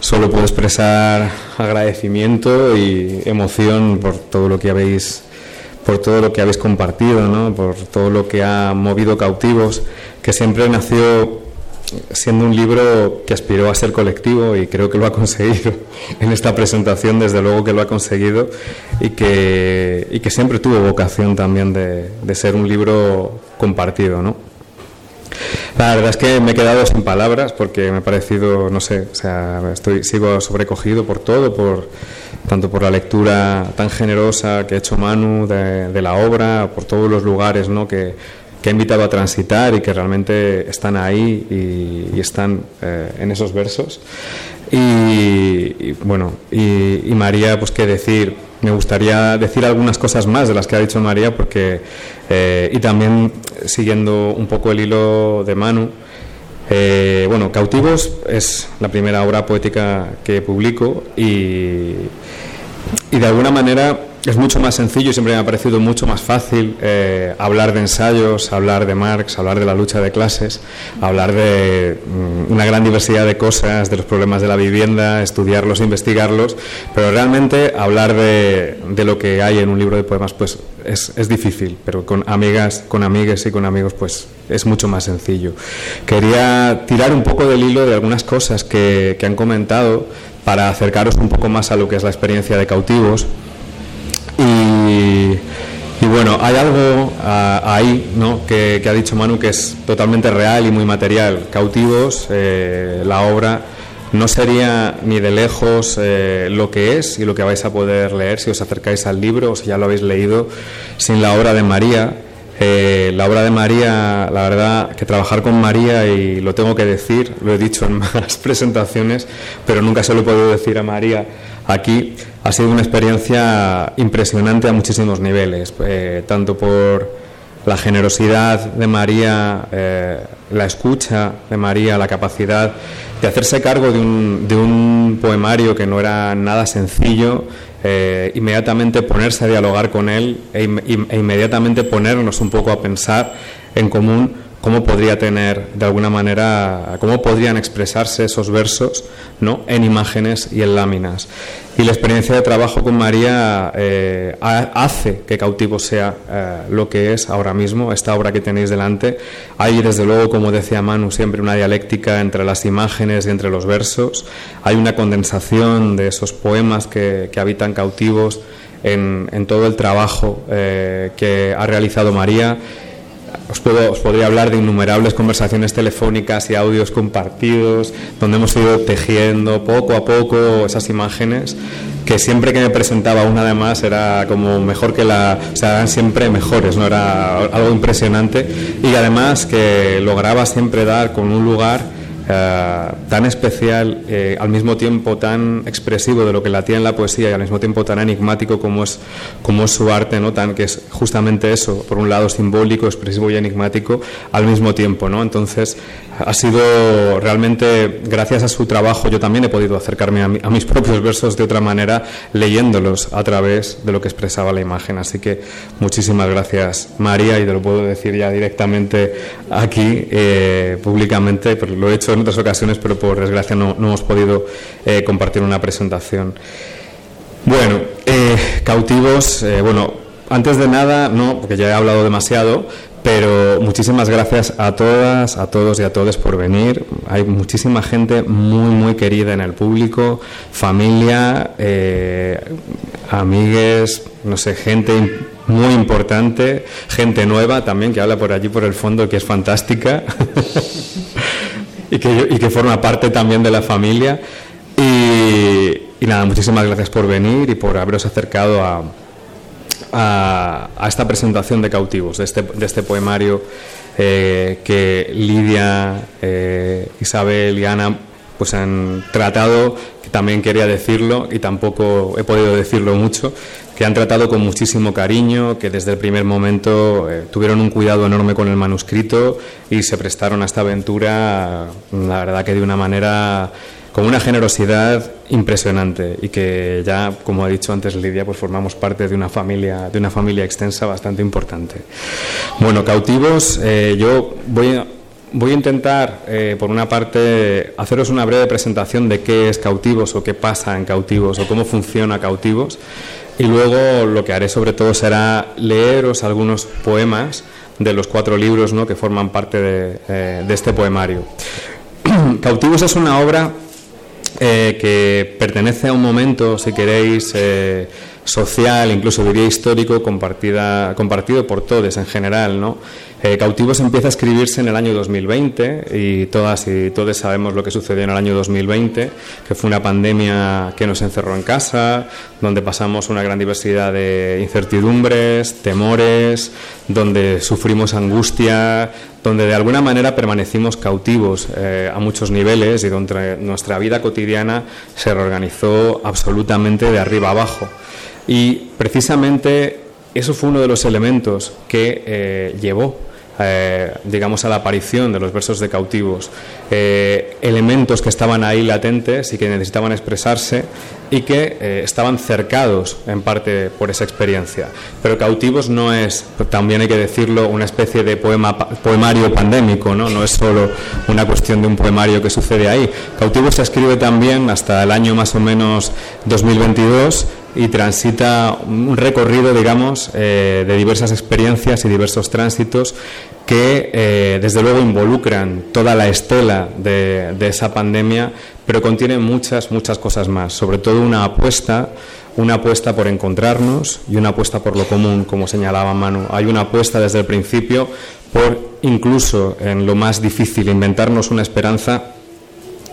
solo puedo expresar agradecimiento y emoción por todo lo que habéis por todo lo que habéis compartido, ¿no? por todo lo que ha movido cautivos, que siempre nació siendo un libro que aspiró a ser colectivo y creo que lo ha conseguido en esta presentación, desde luego que lo ha conseguido y que, y que siempre tuvo vocación también de, de ser un libro compartido. ¿no? La verdad es que me he quedado sin palabras porque me ha parecido, no sé, o sea, estoy, sigo sobrecogido por todo, por, tanto por la lectura tan generosa que ha hecho Manu de, de la obra, por todos los lugares ¿no? que, que ha invitado a transitar y que realmente están ahí y, están eh, en esos versos. Y, bueno, y, María, pues qué decir, me gustaría decir algunas cosas más de las que ha dicho María, porque, eh, y también siguiendo un poco el hilo de Manu, eh, bueno, Cautivos es la primera obra poética que publico y, y de alguna manera es mucho más sencillo y siempre me ha parecido mucho más fácil eh, hablar de ensayos, hablar de Marx, hablar de la lucha de clases, hablar de mm, una gran diversidad de cosas, de los problemas de la vivienda, estudiarlos, investigarlos, pero realmente hablar de, de lo que hay en un libro de poemas pues es, es, difícil, pero con amigas, con amigues y con amigos pues es mucho más sencillo. Quería tirar un poco del hilo de algunas cosas que, que han comentado para acercaros un poco más a lo que es la experiencia de cautivos. Y, bueno, hay algo ah, ahí ¿no? que, ha dicho Manu que es totalmente real y muy material. Cautivos, eh, la obra no sería ni de lejos eh, lo que es y lo que vais a poder leer si os acercáis al libro o si ya lo habéis leído sin la obra de María. Eh, la obra de María, la verdad que trabajar con María, y lo tengo que decir, lo he dicho en más presentaciones, pero nunca se lo he podido decir a María aquí, ha sido una experiencia impresionante a muchísimos niveles, eh, tanto por la generosidad de María, eh, la escucha de María, la capacidad de hacerse cargo de un, de un poemario que no era nada sencillo, eh, inmediatamente ponerse a dialogar con él e, e, inmediatamente ponernos un poco a pensar en común cómo podría tener, de alguna manera, cómo podrían expresarse esos versos ¿no? en imágenes y en láminas. Y la experiencia de trabajo con María eh, hace que Cautivo sea eh, lo que es ahora mismo, esta obra que tenéis delante. Hay, desde luego, como decía Manu, siempre una dialéctica entre las imágenes y entre los versos. Hay una condensación de esos poemas que, habitan cautivos en, todo el trabajo eh, que ha realizado María os, puedo, os podría hablar de innumerables conversaciones telefónicas y audios compartidos, donde hemos ido tejiendo poco a poco esas imágenes, que siempre que me presentaba una además era como mejor que la, o sea, eran siempre mejores, no era algo impresionante. Y además que lograba siempre dar con un lugar eh, tan especial, eh, al mismo tiempo tan expresivo de lo que la tiene en la poesía y al mismo tiempo tan enigmático como es, como es su arte, ¿no? tan, que es justamente eso, por un lado simbólico, expresivo y enigmático, al mismo tiempo. ¿no? Entonces, ha sido realmente, gracias a su trabajo, yo también he podido acercarme a, a mis propios versos de otra manera, leyéndolos a través de lo que expresaba la imagen. Así que muchísimas gracias, María, y te lo puedo decir ya directamente aquí, eh, públicamente, pero lo he hecho en otras ocasiones, pero por desgracia no, hemos podido eh, compartir una presentación. Bueno, eh, cautivos, eh, bueno, antes de nada, no, porque ya he hablado demasiado, pero muchísimas gracias a todas, a todos y a todos por venir. Hay muchísima gente muy, muy querida en el público, familia, amigues, no sé, gente muy importante, gente nueva también que habla por allí por el fondo, que es fantástica. y que, forma parte también de la familia. Y, nada, muchísimas gracias por venir y por haberos acercado a, a, esta presentación de cautivos, de este, de este poemario eh, que Lidia, eh, Isabel y Ana pues han tratado, también quería decirlo y tampoco he podido decirlo mucho, que han tratado con muchísimo cariño, que desde el primer momento eh, tuvieron un cuidado enorme con el manuscrito y se prestaron a esta aventura, la verdad que de una manera con una generosidad impresionante y que ya, como ha dicho antes Lidia, pues formamos parte de una familia, de una familia extensa bastante importante. Bueno, cautivos, eh, yo voy a Voy a intentar, eh, por una parte, haceros una breve presentación de qué es Cautivos o qué pasa en Cautivos o cómo funciona Cautivos y luego lo que haré sobre todo será leeros algunos poemas de los cuatro libros que forman parte de, eh, este poemario. Cautivos es una obra eh, que pertenece a un momento, si queréis, social, incluso diría histórico, compartida, compartido por todos en general, ¿no? Eh, Cautivos empieza a escribirse en el año 2020 y todas y todos sabemos lo que sucedió en el año 2020, que fue una pandemia que nos encerró en casa, donde pasamos una gran diversidad de incertidumbres, temores, donde sufrimos angustia, donde de alguna manera permanecimos cautivos eh, a muchos niveles y donde nuestra vida cotidiana se reorganizó absolutamente de arriba abajo. Y precisamente eso fue uno de los elementos que eh, llevó eh, digamos, a la aparición de los versos de cautivos, eh, elementos que estaban ahí latentes y que necesitaban expresarse y que eh, estaban cercados en parte por esa experiencia. Pero cautivos no es, también hay que decirlo, una especie de poema, poemario pandémico, ¿no? no es solo una cuestión de un poemario que sucede ahí. Cautivos se escribe también hasta el año más o menos 2022 y transita un recorrido, digamos, eh, de diversas experiencias y diversos tránsitos que, eh, desde luego, involucran toda la estela de, esa pandemia, pero contienen muchas, muchas cosas más, sobre todo una apuesta, una apuesta por encontrarnos y una apuesta por lo común, como señalaba Manu. Hay una apuesta desde el principio por, incluso en lo más difícil, inventarnos una esperanza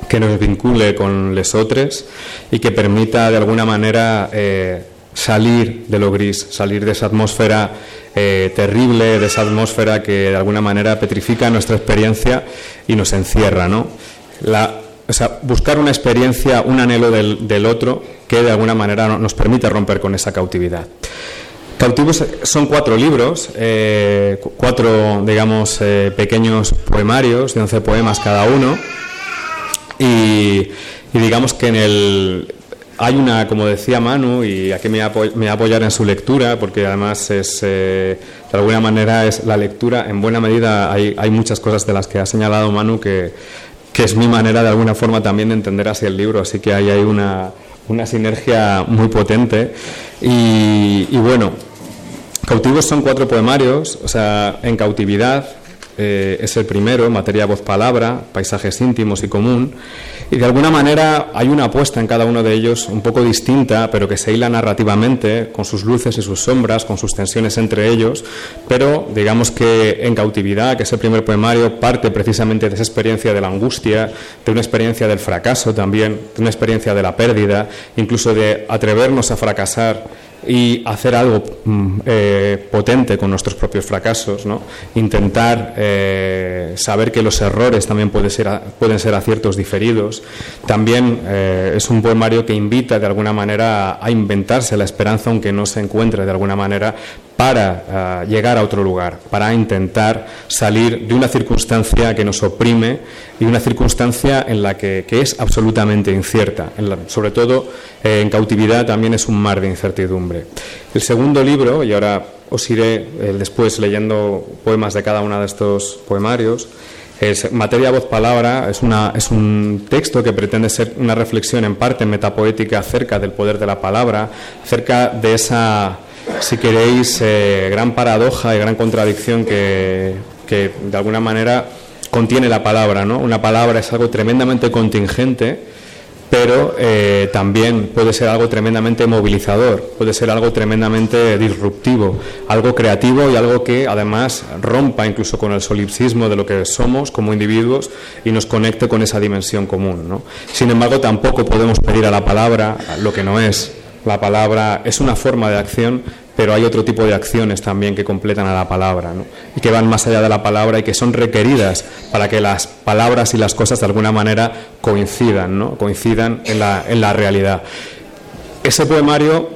que nos vincule con lesotres y que permita de alguna manera eh, salir de lo gris, salir de esa atmósfera eh, terrible, de esa atmósfera que de alguna manera petrifica nuestra experiencia y nos encierra, ¿no? O sea, buscar una experiencia, un anhelo del, otro que de alguna manera nos permita romper con esa cautividad. Cautivos son cuatro libros, eh, cuatro, digamos, pequeños poemarios de once poemas cada uno y, digamos que en el, hay una, como decía Manu, y aquí me voy a apoyar en su lectura, porque además es, eh, de alguna manera, es la lectura, en buena medida hay, hay muchas cosas de las que ha señalado Manu que, que es mi manera de alguna forma también de entender así el libro, así que ahí hay una, una sinergia muy potente. Y, y bueno, Cautivos son cuatro poemarios, o sea, en cautividad, eh, es el primero, materia voz-palabra, paisajes íntimos y común, y de alguna manera hay una apuesta en cada uno de ellos un poco distinta, pero que se hila narrativamente, con sus luces y sus sombras, con sus tensiones entre ellos, pero digamos que en cautividad, que es el primer poemario, parte precisamente de esa experiencia de la angustia, de una experiencia del fracaso también, de una experiencia de la pérdida, incluso de atrevernos a fracasar y hacer algo mm, eh, potente con nuestros propios fracasos, ¿no? intentar eh, saber que los errores también pueden ser, pueden ser aciertos diferidos. También eh, es un poemario que invita de alguna manera a inventarse la esperanza, aunque no se encuentre de alguna manera, para eh, llegar a otro lugar, para intentar salir de una circunstancia que nos oprime y una circunstancia en la que, es absolutamente incierta. sobre todo eh, en cautividad también es un mar de incertidumbre. El segundo libro, y ahora os iré eh, después leyendo poemas de cada uno de estos poemarios, es Materia, Voz, Palabra, es, una, es un texto que pretende ser una reflexión en parte metapoética acerca del poder de la palabra, acerca de esa si queréis, eh, gran paradoja y gran contradicción que, de alguna manera contiene la palabra. ¿no? Una palabra es algo tremendamente contingente, pero eh, también puede ser algo tremendamente movilizador, puede ser algo tremendamente disruptivo, algo creativo y algo que además rompa incluso con el solipsismo de lo que somos como individuos y nos conecte con esa dimensión común. ¿no? Sin embargo, tampoco podemos pedir a la palabra lo que no es. La palabra es una forma de acción, pero hay otro tipo de acciones también que completan a la palabra y que van más allá de la palabra y que son requeridas para que las palabras y las cosas de alguna manera coincidan, ¿no? coincidan en la, en la realidad. Ese poemario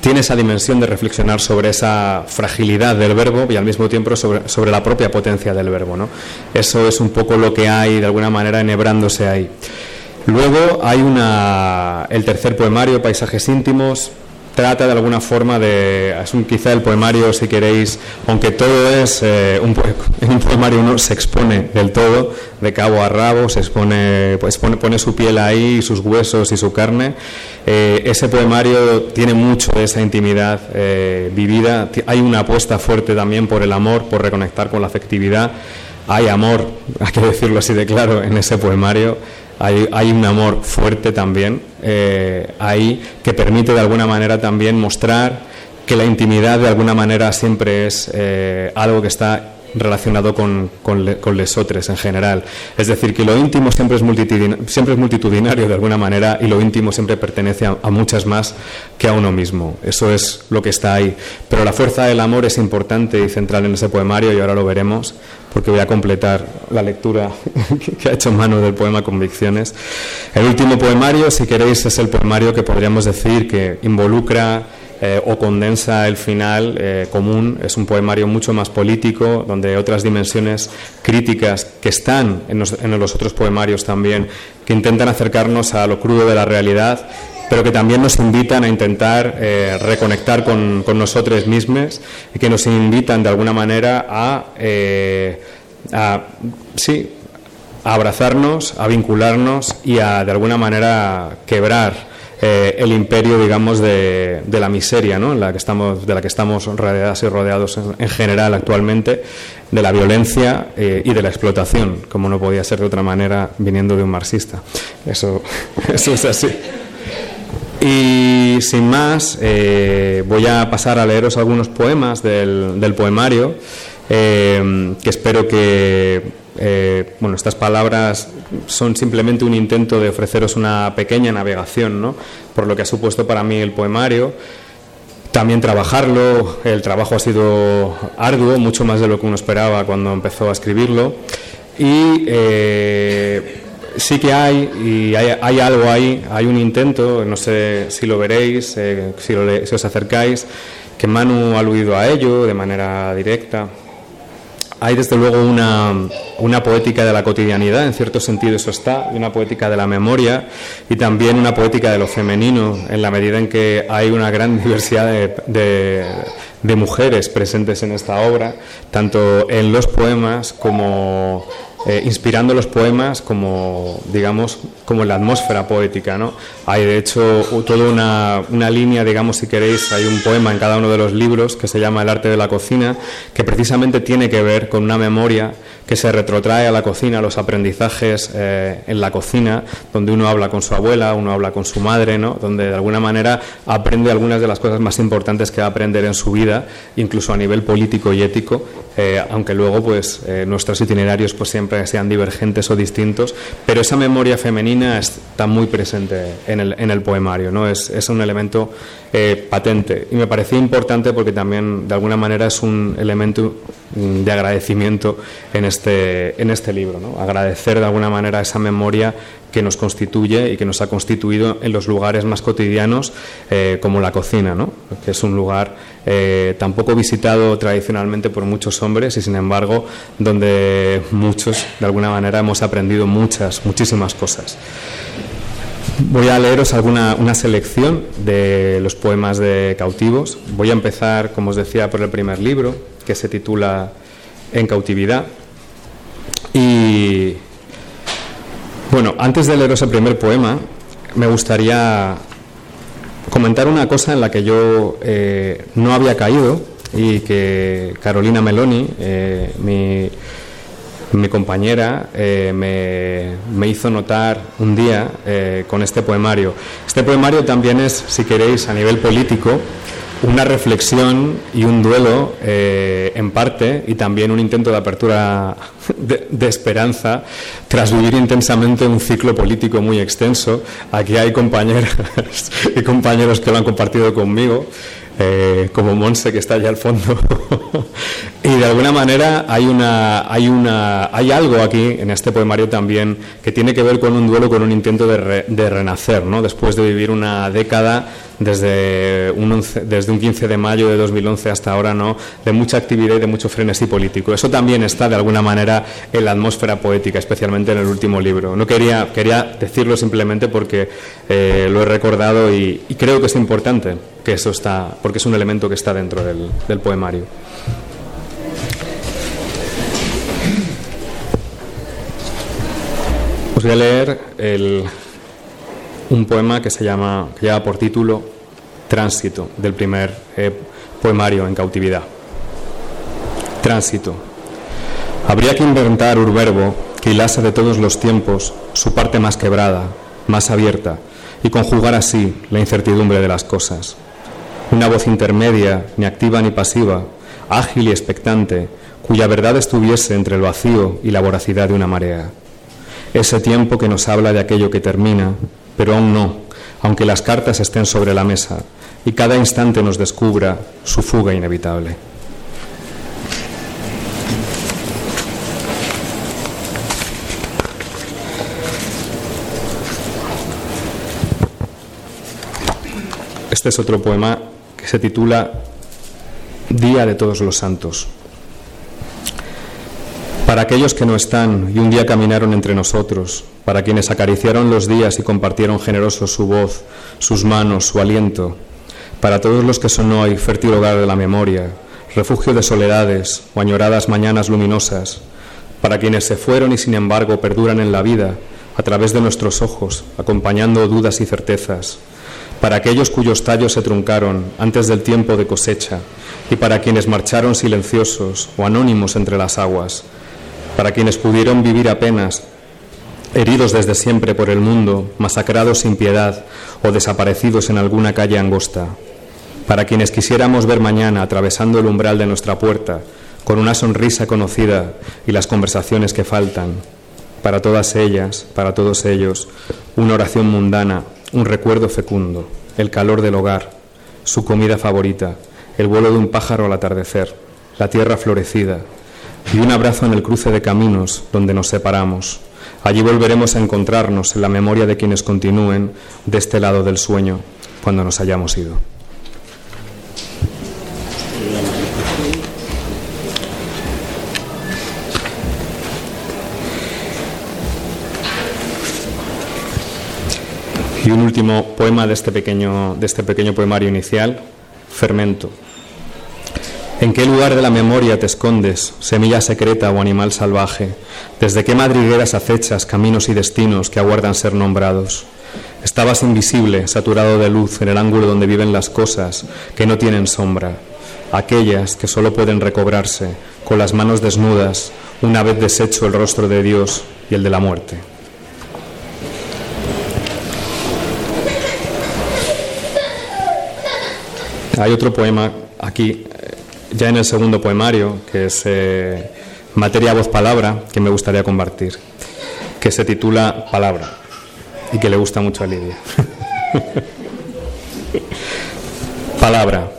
tiene esa dimensión de reflexionar sobre esa fragilidad del verbo y al mismo tiempo sobre, sobre la propia potencia del verbo. ¿no? Eso es un poco lo que hay de alguna manera enhebrándose ahí. Luego hay una, el tercer poemario, Paisajes íntimos, trata de alguna forma de, es un, quizá el poemario, si queréis, aunque todo es, eh, un, en un poemario uno se expone del todo, de cabo a rabo, se expone, pues pone, pone su piel ahí, sus huesos y su carne. Eh, ese poemario tiene mucho de esa intimidad eh, vivida, hay una apuesta fuerte también por el amor, por reconectar con la afectividad. Hay amor, hay que decirlo así de claro, en ese poemario hay, un amor fuerte también eh, ahí que permite de alguna manera también mostrar que la intimidad de alguna manera siempre es eh, algo que está relacionado con, con, lesotres en general. Es decir, que lo íntimo siempre es, multitudinario, de alguna manera y lo íntimo siempre pertenece a, muchas más que a uno mismo. Eso es lo que está ahí. Pero la fuerza del amor es importante y central en ese poemario y ahora lo veremos porque voy a completar la lectura que ha hecho mano del poema Convicciones. El último poemario, si queréis, es el poemario que podríamos decir que involucra eh, o condensa el final eh, común. Es un poemario mucho más político, donde otras dimensiones críticas que están en los, otros poemarios también, que intentan acercarnos a lo crudo de la realidad, pero que también nos invitan a intentar eh, reconectar con, nosotros mismos y que nos invitan de alguna manera a, sí, a abrazarnos, a vincularnos y a de alguna manera quebrar eh, el imperio, digamos, de, la miseria, ¿no? De la que estamos y rodeados en, general actualmente, de la violencia eh, y de la explotación, como no podía ser de otra manera viniendo de un marxista. Eso, eso es así. Y sin más, eh, voy a pasar a leeros algunos poemas del poemario, que espero que eh, bueno, estas palabras son simplemente un intento de ofreceros una pequeña navegación, ¿no? Por lo que ha supuesto para mí el poemario. También trabajarlo, el trabajo ha sido arduo, mucho más de lo que uno esperaba cuando empezó a escribirlo. Y eh, sí que hay, y hay, algo ahí, hay un intento, no sé si lo veréis, eh, si, si os acercáis, que Manu ha aludido a ello de manera directa hay desde luego una, una, poética de la cotidianidad, en cierto sentido eso está, y una poética de la memoria y también una poética de lo femenino, en la medida en que hay una gran diversidad de, de mujeres presentes en esta obra, tanto en los poemas como eh, inspirando los poemas como, digamos, como la atmósfera poética, ¿no? Hay, de hecho, toda una, una, línea, digamos, si queréis, hay un poema en cada uno de los libros que se llama El arte de la cocina, que precisamente tiene que ver con una memoria que se retrotrae a la cocina, a los aprendizajes eh, en la cocina, donde uno habla con su abuela, uno habla con su madre, ¿no? donde de alguna manera aprende algunas de las cosas más importantes que va a aprender en su vida, incluso a nivel político y ético, eh, aunque luego pues, eh, nuestros itinerarios pues, siempre sean divergentes o distintos, pero esa memoria femenina está muy presente en el, en el poemario, ¿no? es, es un elemento patente y me parecía importante porque también de alguna manera es un elemento mm, de agradecimiento en este, en este libro. ¿no? Agradecer de alguna manera esa memoria que nos constituye y que nos ha constituido en los lugares más cotidianos, eh, como la cocina, ¿no? que es un lugar eh, tampoco visitado tradicionalmente por muchos hombres y, sin embargo, donde muchos, de alguna manera, hemos aprendido muchas, muchísimas cosas. Voy a leeros alguna una selección de los poemas de cautivos. Voy a empezar, como os decía, por el primer libro, que se titula En cautividad. Y bueno, antes de leeros el primer poema, me gustaría comentar una cosa en la que yo eh, no había caído y que Carolina Meloni, eh, mi, compañera, eh, me, me, hizo notar un día con este poemario. Este poemario también es, si queréis, a nivel político, una reflexión y un duelo eh, en parte y también un intento de apertura de, esperanza tras vivir intensamente un ciclo político muy extenso. Aquí hay compañeras y compañeros que lo han compartido conmigo. Eh, como Monse que está allá al fondo y de alguna manera hay una hay una hay algo aquí en este poemario también que tiene que ver con un duelo con un intento de, de renacer no después de vivir una década desde un, desde un 15 de mayo de 2011 hasta ahora, ¿no? de mucha actividad y de mucho frenesí político. Eso también está, de alguna manera, en la atmósfera poética, especialmente en el último libro. No quería, quería decirlo simplemente porque eh, lo he recordado y, creo que es importante que eso está, porque es un elemento que está dentro del, del poemario. Os voy a leer el, un poema que se llama, que lleva por título Tránsito, del primer eh, poemario en cautividad. Tránsito. Habría que inventar un verbo que hilase de todos los tiempos su parte más quebrada, más abierta, y conjugar así la incertidumbre de las cosas. Una voz intermedia, ni activa ni pasiva, ágil y expectante, cuya verdad estuviese entre el vacío y la voracidad de una marea. Ese tiempo que nos habla de aquello que termina, pero aún no, aunque las cartas estén sobre la mesa y cada instante nos descubra su fuga inevitable. Este es otro poema que se titula Día de todos los santos. Para aquellos que no están y un día caminaron entre nosotros, para quienes acariciaron los días y compartieron generosos su voz, sus manos, su aliento, para todos los que son hoy fértil hogar de la memoria, refugio de soledades o añoradas mañanas luminosas, para quienes se fueron y sin embargo perduran en la vida a través de nuestros ojos, acompañando dudas y certezas, para aquellos cuyos tallos se truncaron antes del tiempo de cosecha y para quienes marcharon silenciosos o anónimos entre las aguas, para quienes pudieron vivir apenas, heridos desde siempre por el mundo, masacrados sin piedad o desaparecidos en alguna calle angosta, para quienes quisiéramos ver mañana atravesando el umbral de nuestra puerta, con una sonrisa conocida y las conversaciones que faltan, para todas ellas, para todos ellos, una oración mundana, un recuerdo fecundo, el calor del hogar, su comida favorita, el vuelo de un pájaro al atardecer, la tierra florecida, y un abrazo en el cruce de caminos donde nos separamos. Allí volveremos a encontrarnos en la memoria de quienes continúen de este lado del sueño cuando nos hayamos ido. Y un último poema de este pequeño, de este pequeño poemario inicial, Fermento. ¿En qué lugar de la memoria te escondes, semilla secreta o animal salvaje? ¿Desde qué madrigueras acechas caminos y destinos que aguardan ser nombrados? Estabas invisible, saturado de luz, en el ángulo donde viven las cosas que no tienen sombra, aquellas que solo pueden recobrarse con las manos desnudas una vez deshecho el rostro de Dios y el de la muerte. Hay otro poema aquí ya en el segundo poemario, que es eh, Materia, Voz, Palabra, que me gustaría compartir, que se titula Palabra y que le gusta mucho a Lidia. palabra.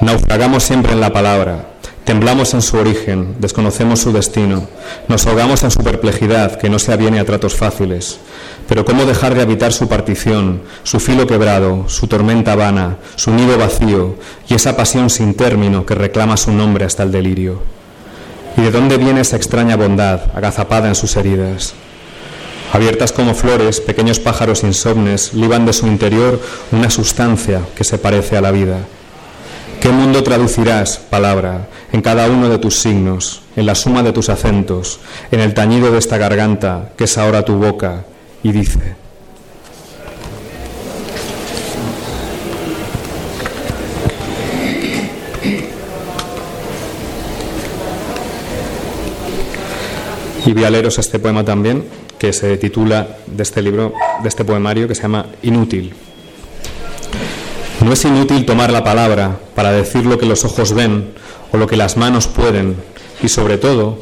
Naufragamos siempre en la palabra. Temblamos en su origen, desconocemos su destino, nos ahogamos en su perplejidad que no se aviene a tratos fáciles. Pero ¿cómo dejar de habitar su partición, su filo quebrado, su tormenta vana, su nido vacío y esa pasión sin término que reclama su nombre hasta el delirio? ¿Y de dónde viene esa extraña bondad agazapada en sus heridas? Abiertas como flores, pequeños pájaros insomnes liban de su interior una sustancia que se parece a la vida ¿Qué mundo traducirás, palabra, en cada uno de tus signos, en la suma de tus acentos, en el tañido de esta garganta que es ahora tu boca y dice? Y voy a leeros este poema también, que se titula de este libro, de este poemario, que se llama Inútil. No es inútil tomar la palabra para decir lo que los ojos ven lo que las manos pueden y sobre todo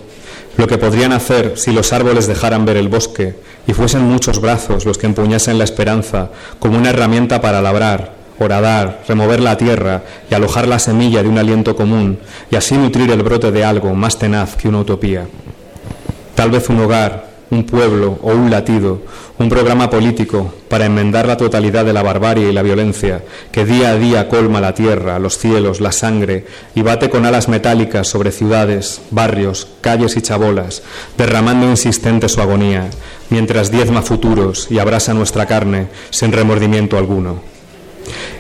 lo que podrían hacer si los árboles dejaran ver el bosque y fuesen muchos brazos los que empuñasen la esperanza como una herramienta para labrar, horadar, remover la tierra y alojar la semilla de un aliento común y así nutrir el brote de algo más tenaz que una utopía. Tal vez un hogar, un pueblo o un latido, un programa político para enmendar la totalidad de la barbarie y la violencia que día a día colma la tierra, los cielos, la sangre y bate con alas metálicas sobre ciudades, barrios, calles y chabolas, derramando insistente su agonía, mientras diezma futuros y abrasa nuestra carne sin remordimiento alguno.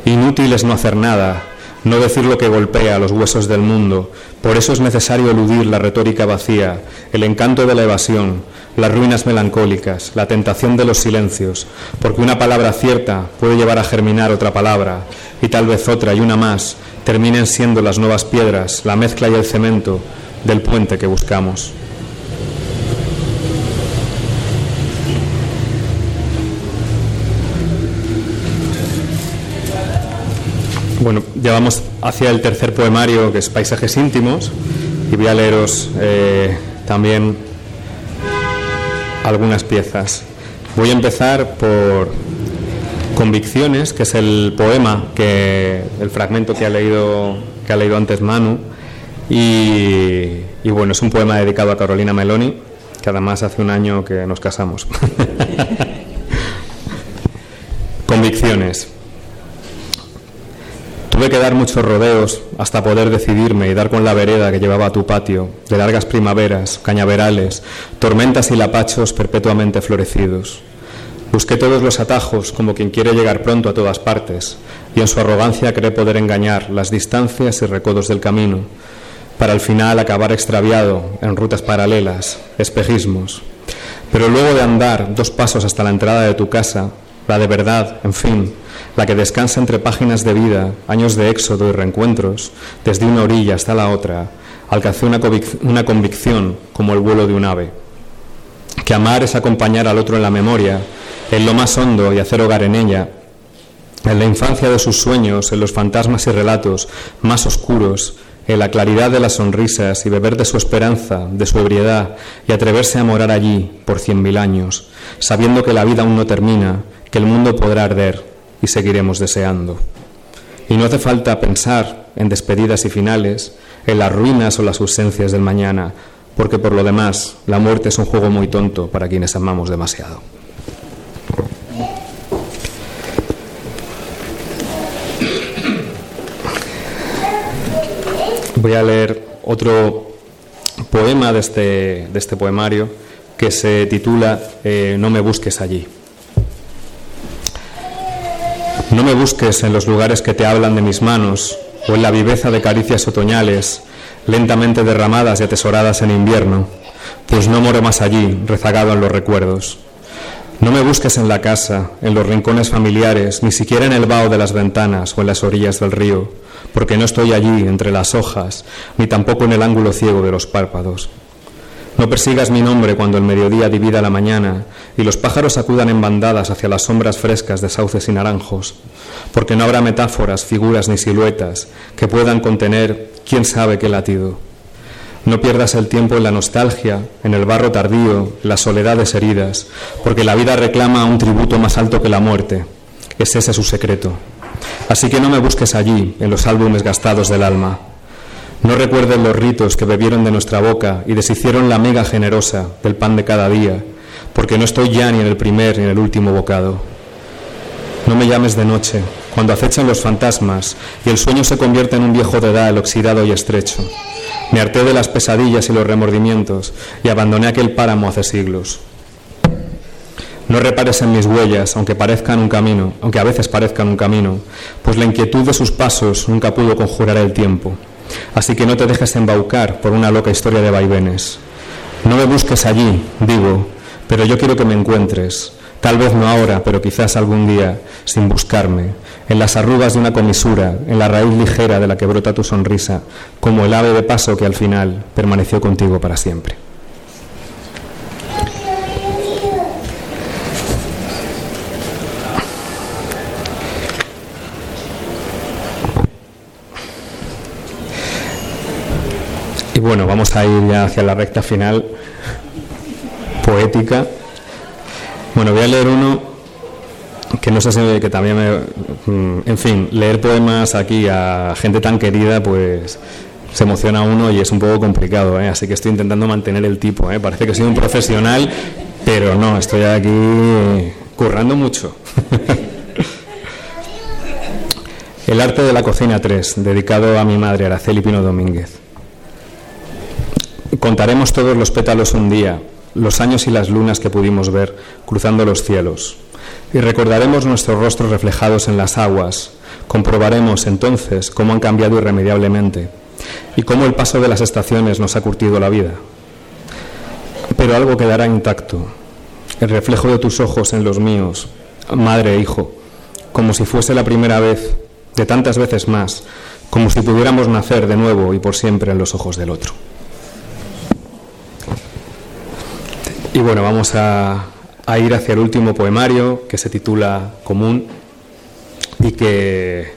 Inútil es no hacer nada, no decir lo que golpea los huesos del mundo. Por eso es necesario eludir la retórica vacía, el encanto de la evasión, las ruinas melancólicas, la tentación de los silencios, porque una palabra cierta puede llevar a germinar otra palabra, y tal vez otra y una más terminen siendo las nuevas piedras, la mezcla y el cemento del puente que buscamos. Bueno, ya vamos hacia el tercer poemario, que es Paisajes íntimos, y voy a leeros eh, también algunas piezas. Voy a empezar por Convicciones, que es el poema, que el fragmento que ha leído, que ha leído antes Manu, y, y bueno, es un poema dedicado a Carolina Meloni, que además hace un año que nos casamos. Convicciones. Tuve que dar muchos rodeos hasta poder decidirme y dar con la vereda que llevaba a tu patio, de largas primaveras, cañaverales, tormentas y lapachos perpetuamente florecidos. Busqué todos los atajos como quien quiere llegar pronto a todas partes, y en su arrogancia cree poder engañar las distancias y recodos del camino, para al final acabar extraviado en rutas paralelas, espejismos. Pero luego de andar dos pasos hasta la entrada de tu casa, la de verdad, en fin, la que descansa entre páginas de vida, años de éxodo y reencuentros, desde una orilla hasta la otra, alcancé una, una convicción como el vuelo de un ave. Que amar es acompañar al otro en la memoria, en lo más hondo y hacer hogar en ella, en la infancia de sus sueños, en los fantasmas y relatos más oscuros, en la claridad de las sonrisas y beber de su esperanza, de su ebriedad y atreverse a morar allí por cien mil años, sabiendo que la vida aún no termina, que el mundo podrá arder y seguiremos deseando. Y no hace falta pensar en despedidas y finales, en las ruinas o las ausencias del mañana, porque por lo demás la muerte es un juego muy tonto para quienes amamos demasiado. Voy a leer otro poema de este, de este poemario que se titula eh, No me busques allí. No me busques en los lugares que te hablan de mis manos o en la viveza de caricias otoñales, lentamente derramadas y atesoradas en invierno, pues no moro más allí, rezagado en los recuerdos. No me busques en la casa, en los rincones familiares, ni siquiera en el vaho de las ventanas o en las orillas del río, porque no estoy allí entre las hojas, ni tampoco en el ángulo ciego de los párpados. No persigas mi nombre cuando el mediodía divida la mañana y los pájaros acudan en bandadas hacia las sombras frescas de sauces y naranjos, porque no habrá metáforas, figuras ni siluetas que puedan contener quién sabe qué latido. No pierdas el tiempo en la nostalgia, en el barro tardío, en las soledades heridas, porque la vida reclama un tributo más alto que la muerte. Es ese su secreto. Así que no me busques allí, en los álbumes gastados del alma. No recuerden los ritos que bebieron de nuestra boca y deshicieron la mega generosa del pan de cada día, porque no estoy ya ni en el primer ni en el último bocado. No me llames de noche, cuando acechan los fantasmas y el sueño se convierte en un viejo dedal oxidado y estrecho. Me harté de las pesadillas y los remordimientos y abandoné aquel páramo hace siglos. No repares en mis huellas, aunque parezcan un camino, aunque a veces parezcan un camino, pues la inquietud de sus pasos nunca pudo conjurar el tiempo. Así que no te dejes embaucar por una loca historia de vaivenes. No me busques allí, digo, pero yo quiero que me encuentres, tal vez no ahora, pero quizás algún día, sin buscarme, en las arrugas de una comisura, en la raíz ligera de la que brota tu sonrisa, como el ave de paso que al final permaneció contigo para siempre. Bueno, vamos a ir ya hacia la recta final poética. Bueno, voy a leer uno que no sé si que también me, mm, en fin, leer poemas aquí a gente tan querida, pues se emociona uno y es un poco complicado, ¿eh? así que estoy intentando mantener el tipo. ¿eh? Parece que soy un profesional, pero no, estoy aquí currando mucho. el arte de la cocina 3, dedicado a mi madre, Araceli Pino Domínguez. Contaremos todos los pétalos un día, los años y las lunas que pudimos ver cruzando los cielos, y recordaremos nuestros rostros reflejados en las aguas. Comprobaremos entonces cómo han cambiado irremediablemente y cómo el paso de las estaciones nos ha curtido la vida. Pero algo quedará intacto, el reflejo de tus ojos en los míos, madre e hijo, como si fuese la primera vez, de tantas veces más, como si pudiéramos nacer de nuevo y por siempre en los ojos del otro. Y bueno, vamos a, ir hacia el último poemario que se titula Común y que,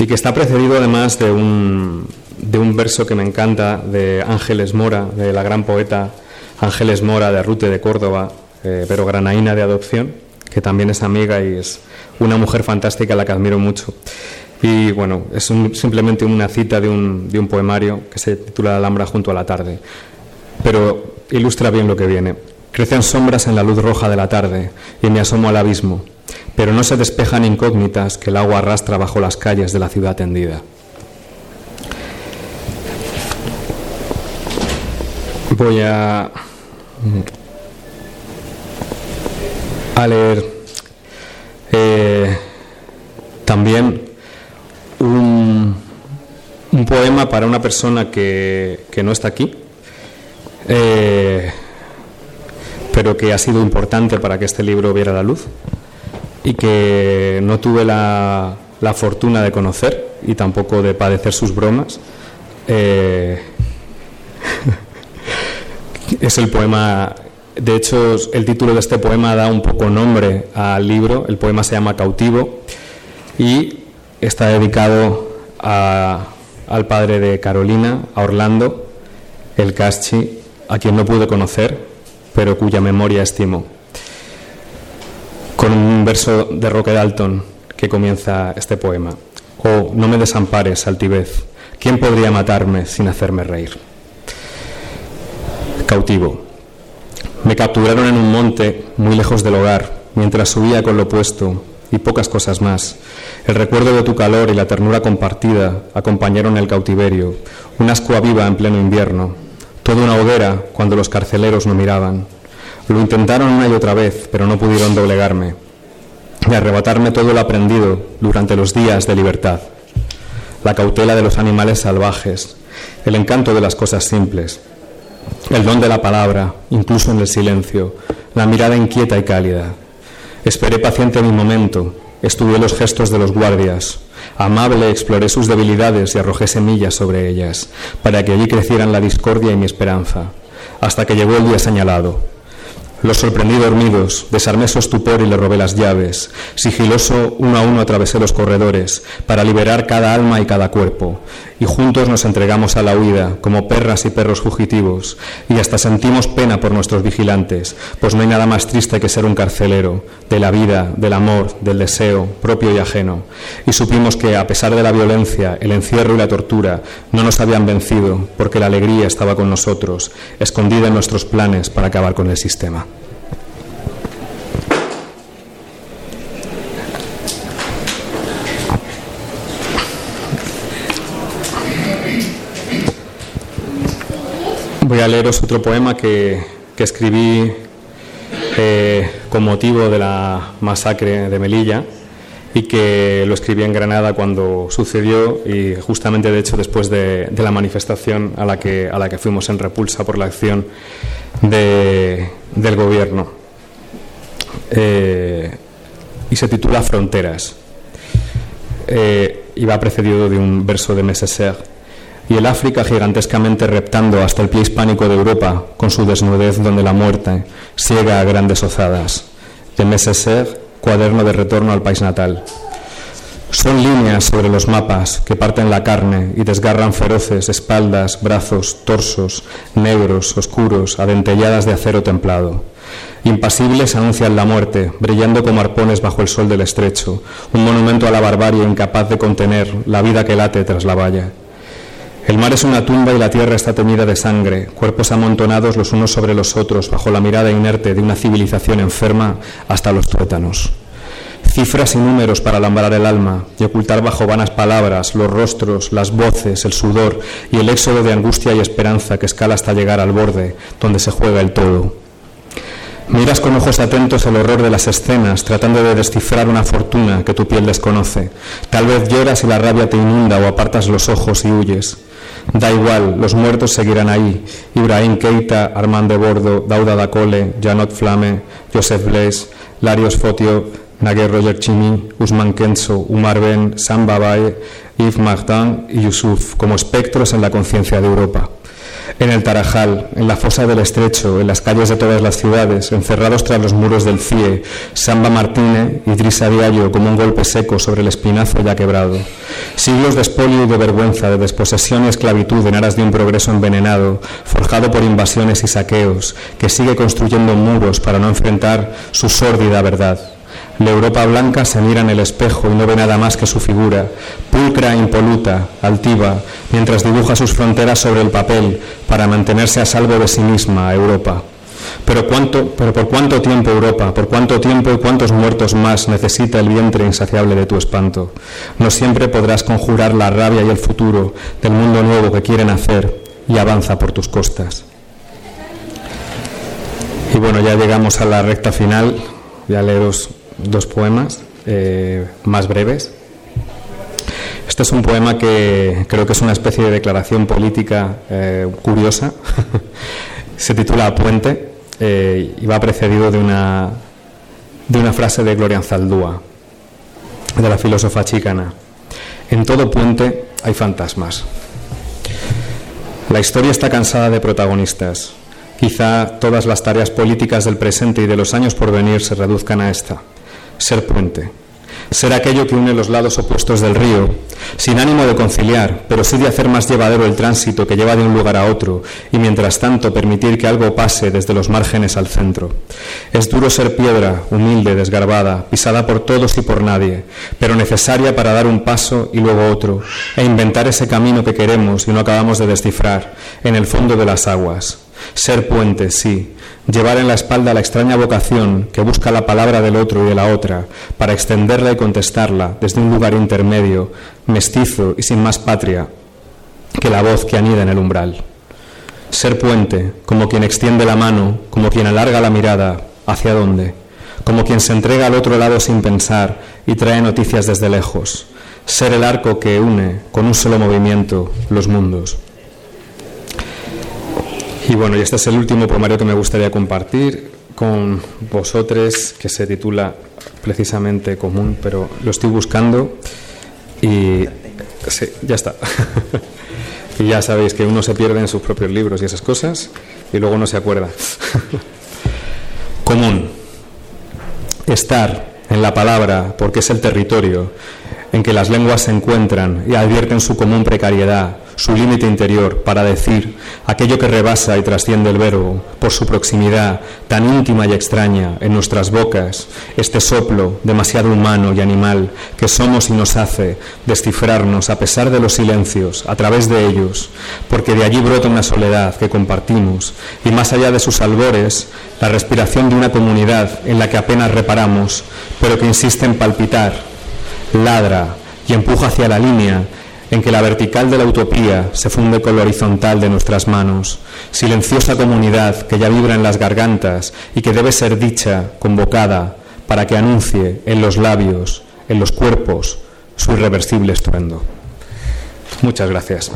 y que está precedido además de un, de un verso que me encanta de Ángeles Mora, de la gran poeta Ángeles Mora de Rute de Córdoba, eh, pero granaína de adopción, que también es amiga y es una mujer fantástica a la que admiro mucho. Y bueno, es simplemente una cita de un, de un poemario que se titula La Alhambra junto a la tarde. Pero ilustra bien lo que viene. Crecen sombras en la luz roja de la tarde y me asomo al abismo, pero no se despejan incógnitas que el agua arrastra bajo las calles de la ciudad tendida. Voy a, leer eh, también un, un, poema para una persona que, que no está aquí, eh, pero que ha sido importante para que este libro viera la luz y que no tuve la, fortuna de conocer y tampoco de padecer sus bromas. Eh, es el poema, de hecho el título de este poema da un poco nombre al libro, el poema se llama Cautivo y está dedicado al padre de Carolina, a Orlando, el Caschi, a quien no pude conocer, pero cuya memoria estimo. Con un verso de Roque Dalton que comienza este poema. Oh, no me desampares, altivez. ¿Quién podría matarme sin hacerme reír? Cautivo. Me capturaron en un monte muy lejos del hogar, mientras subía con lo puesto y pocas cosas más. El recuerdo de tu calor y la ternura compartida acompañaron el cautiverio, una ascua viva en pleno invierno, toda una hoguera cuando los carceleros no miraban. Lo intentaron una y otra vez, pero no pudieron doblegarme. de arrebatarme todo lo aprendido durante los días de libertad, la cautela de los animales salvajes, el encanto de las cosas simples, el don de la palabra, incluso en el silencio, la mirada inquieta y cálida. Esperé paciente mi momento, estudié los gestos de los guardias, amable exploré sus debilidades y arrojé semillas sobre ellas, para que allí crecieran la discordia y mi esperanza, hasta que llegó el día señalado. Los sorprendí dormidos, desarmé su estupor y le robé las llaves. Sigiloso, uno a uno atravesé los corredores, para liberar cada alma y cada cuerpo. Y juntos nos entregamos a la huida, como perras y perros fugitivos, y hasta sentimos pena por nuestros vigilantes, pues no hay nada más triste que ser un carcelero, de la vida, del amor, del deseo, propio y ajeno. Y supimos que, a pesar de la violencia, el encierro y la tortura, no nos habían vencido, porque la alegría estaba con nosotros, escondida en nuestros planes para acabar con el sistema. A leeros otro poema que, que escribí eh, con motivo de la masacre de Melilla y que lo escribí en Granada cuando sucedió y justamente de hecho después de, la manifestación a la, que, a la que fuimos en repulsa por la acción de, del gobierno. Eh, y se titula Fronteras. Eh, y va precedido de un verso de Messeser y el África gigantescamente reptando hasta el pie hispánico de Europa con su desnudez donde la muerte ciega a grandes ozadas. De Messeser, cuaderno de retorno al país natal. Son líneas sobre los mapas que parten la carne y desgarran feroces espaldas, brazos, torsos, negros, oscuros, adentelladas de acero templado. Impasibles anuncian la muerte, brillando como arpones bajo el sol del estrecho, un monumento a la barbarie incapaz de contener la vida que late tras la valla. El mar es una tumba y la tierra está teñida de sangre, cuerpos amontonados los unos sobre los otros bajo la mirada inerte de una civilización enferma hasta los tuétanos. Cifras y números para alambrar el alma y ocultar bajo vanas palabras los rostros, las voces, el sudor y el éxodo de angustia y esperanza que escala hasta llegar al borde donde se juega el todo. Miras con ojos atentos el horror de las escenas, tratando de descifrar una fortuna que tu piel desconoce. Tal vez lloras y la rabia te inunda o apartas los ojos y huyes. Da igual, los muertos seguirán ahí. Ibrahim Keita, Armand de Bordo, Dauda Dacole, Janot Flame, Joseph Blaise, Larios Fotio, Naguer Roger Chimi, Usman Kenzo, Umar Ben, Sam Babae, Yves Martin y Yusuf, como espectros en la conciencia de Europa en el Tarajal, en la fosa del Estrecho, en las calles de todas las ciudades, encerrados tras los muros del CIE, Samba Martínez y Drisa Diallo como un golpe seco sobre el espinazo ya quebrado. Siglos de espolio y de vergüenza, de desposesión y esclavitud en aras de un progreso envenenado, forjado por invasiones y saqueos, que sigue construyendo muros para no enfrentar su sórdida verdad. La Europa blanca se mira en el espejo y no ve nada más que su figura, pulcra, impoluta, altiva, mientras dibuja sus fronteras sobre el papel para mantenerse a salvo de sí misma, Europa. Pero, cuánto, pero por cuánto tiempo Europa, por cuánto tiempo y cuántos muertos más necesita el vientre insaciable de tu espanto. No siempre podrás conjurar la rabia y el futuro del mundo nuevo que quieren hacer y avanza por tus costas. Y bueno, ya llegamos a la recta final. Ya leeros dos poemas eh, más breves. Este es un poema que creo que es una especie de declaración política eh, curiosa. Se titula Puente eh, y va precedido de una, de una frase de Gloria Zaldúa, de la filósofa chicana. En todo puente hay fantasmas. La historia está cansada de protagonistas. Quizá todas las tareas políticas del presente y de los años por venir se reduzcan a esta ser puente, ser aquello que une los lados opuestos del río, sin ánimo de conciliar, pero sí de hacer más llevadero el tránsito que lleva de un lugar a otro y mientras tanto permitir que algo pase desde los márgenes al centro. Es duro ser piedra, humilde, desgarbada, pisada por todos y por nadie, pero necesaria para dar un paso y luego otro, e inventar ese camino que queremos y no acabamos de descifrar en el fondo de las aguas. Ser puente, sí, llevar en la espalda la extraña vocación que busca la palabra del otro y de la otra, para extenderla y contestarla desde un lugar intermedio, mestizo y sin más patria que la voz que anida en el umbral. Ser puente, como quien extiende la mano, como quien alarga la mirada, ¿hacia dónde? como quien se entrega al otro lado sin pensar y trae noticias desde lejos, ser el arco que une con un solo movimiento los mundos. Y bueno, y este es el último poemario que me gustaría compartir con vosotros, que se titula precisamente Común, pero lo estoy buscando y sí, ya está. y ya sabéis que uno se pierde en sus propios libros y esas cosas y luego no se acuerda. Común. Estar en la palabra porque es el territorio en que las lenguas se encuentran y advierten su común precariedad, su límite interior para decir aquello que rebasa y trasciende el verbo por su proximidad tan íntima y extraña en nuestras bocas, este soplo demasiado humano y animal que somos y nos hace descifrarnos a pesar de los silencios, a través de ellos, porque de allí brota una soledad que compartimos y más allá de sus albores, la respiración de una comunidad en la que apenas reparamos, pero que insiste en palpitar, ladra y empuja hacia la línea en que la vertical de la utopía se funde con la horizontal de nuestras manos, silenciosa comunidad que ya vibra en las gargantas y que debe ser dicha, convocada, para que anuncie en los labios, en los cuerpos, su irreversible estruendo. Muchas gracias.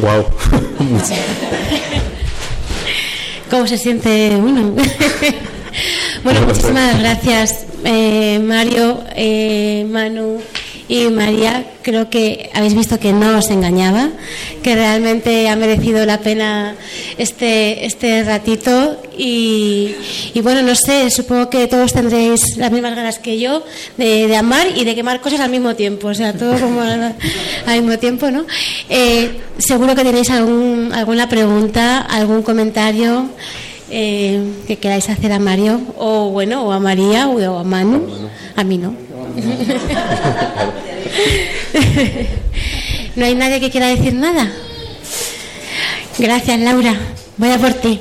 Wow. ¿Cómo se siente uno? bueno, muchísimas gracias, eh, Mario, eh, Manu y María. Creo que habéis visto que no os engañaba, que realmente ha merecido la pena este, este ratito. Y, y bueno, no sé, supongo que todos tendréis las mismas ganas que yo de, de amar y de quemar cosas al mismo tiempo, o sea, todo como al, al mismo tiempo, ¿no? Eh, seguro que tenéis algún, alguna pregunta, algún comentario eh, que queráis hacer a Mario, o bueno, o a María, o a Manu. A mí no. ¿No hay nadie que quiera decir nada? Gracias, Laura. Voy a por ti.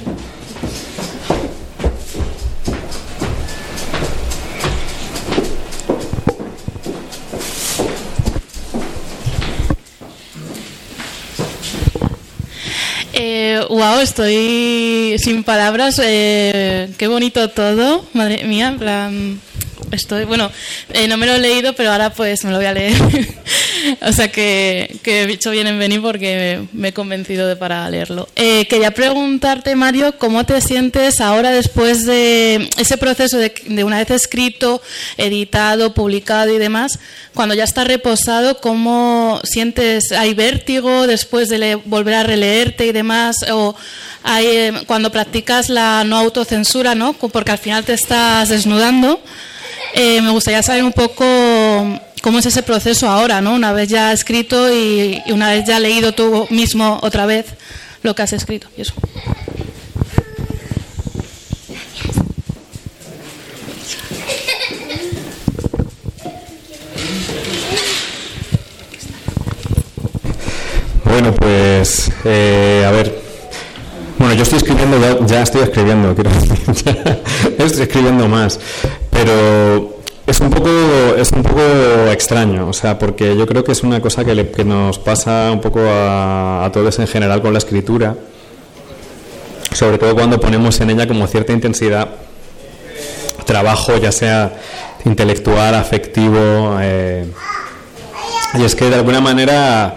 Eh, wow, estoy sin palabras. Eh, qué bonito todo. Madre mía, en plan, estoy, bueno, eh, no me lo he leído, pero ahora pues me lo voy a leer. o sea que, que he hecho bien en venir porque me he convencido de para leerlo. Eh, quería preguntarte, Mario, ¿cómo te sientes ahora después de ese proceso de, de una vez escrito, editado, publicado y demás? Cuando ya está reposado, ¿cómo sientes? ¿Hay vértigo después de le- volver a releerte y demás? ¿O hay, eh, cuando practicas la no autocensura, ¿no? Porque al final te estás desnudando. Eh, me gustaría saber un poco cómo es ese proceso ahora, ¿no? Una vez ya escrito y, una vez ya leído tú mismo otra vez lo que has escrito. Bueno, pues eh, a ver. Bueno, yo estoy escribiendo, ya, estoy escribiendo, quiero decir, estoy escribiendo más, pero es un poco es un poco extraño, o sea, porque yo creo que es una cosa que, le- que nos pasa un poco a, a todos en general con la escritura, sobre todo cuando ponemos en ella como cierta intensidad trabajo, ya sea intelectual, afectivo, eh, y es que de alguna manera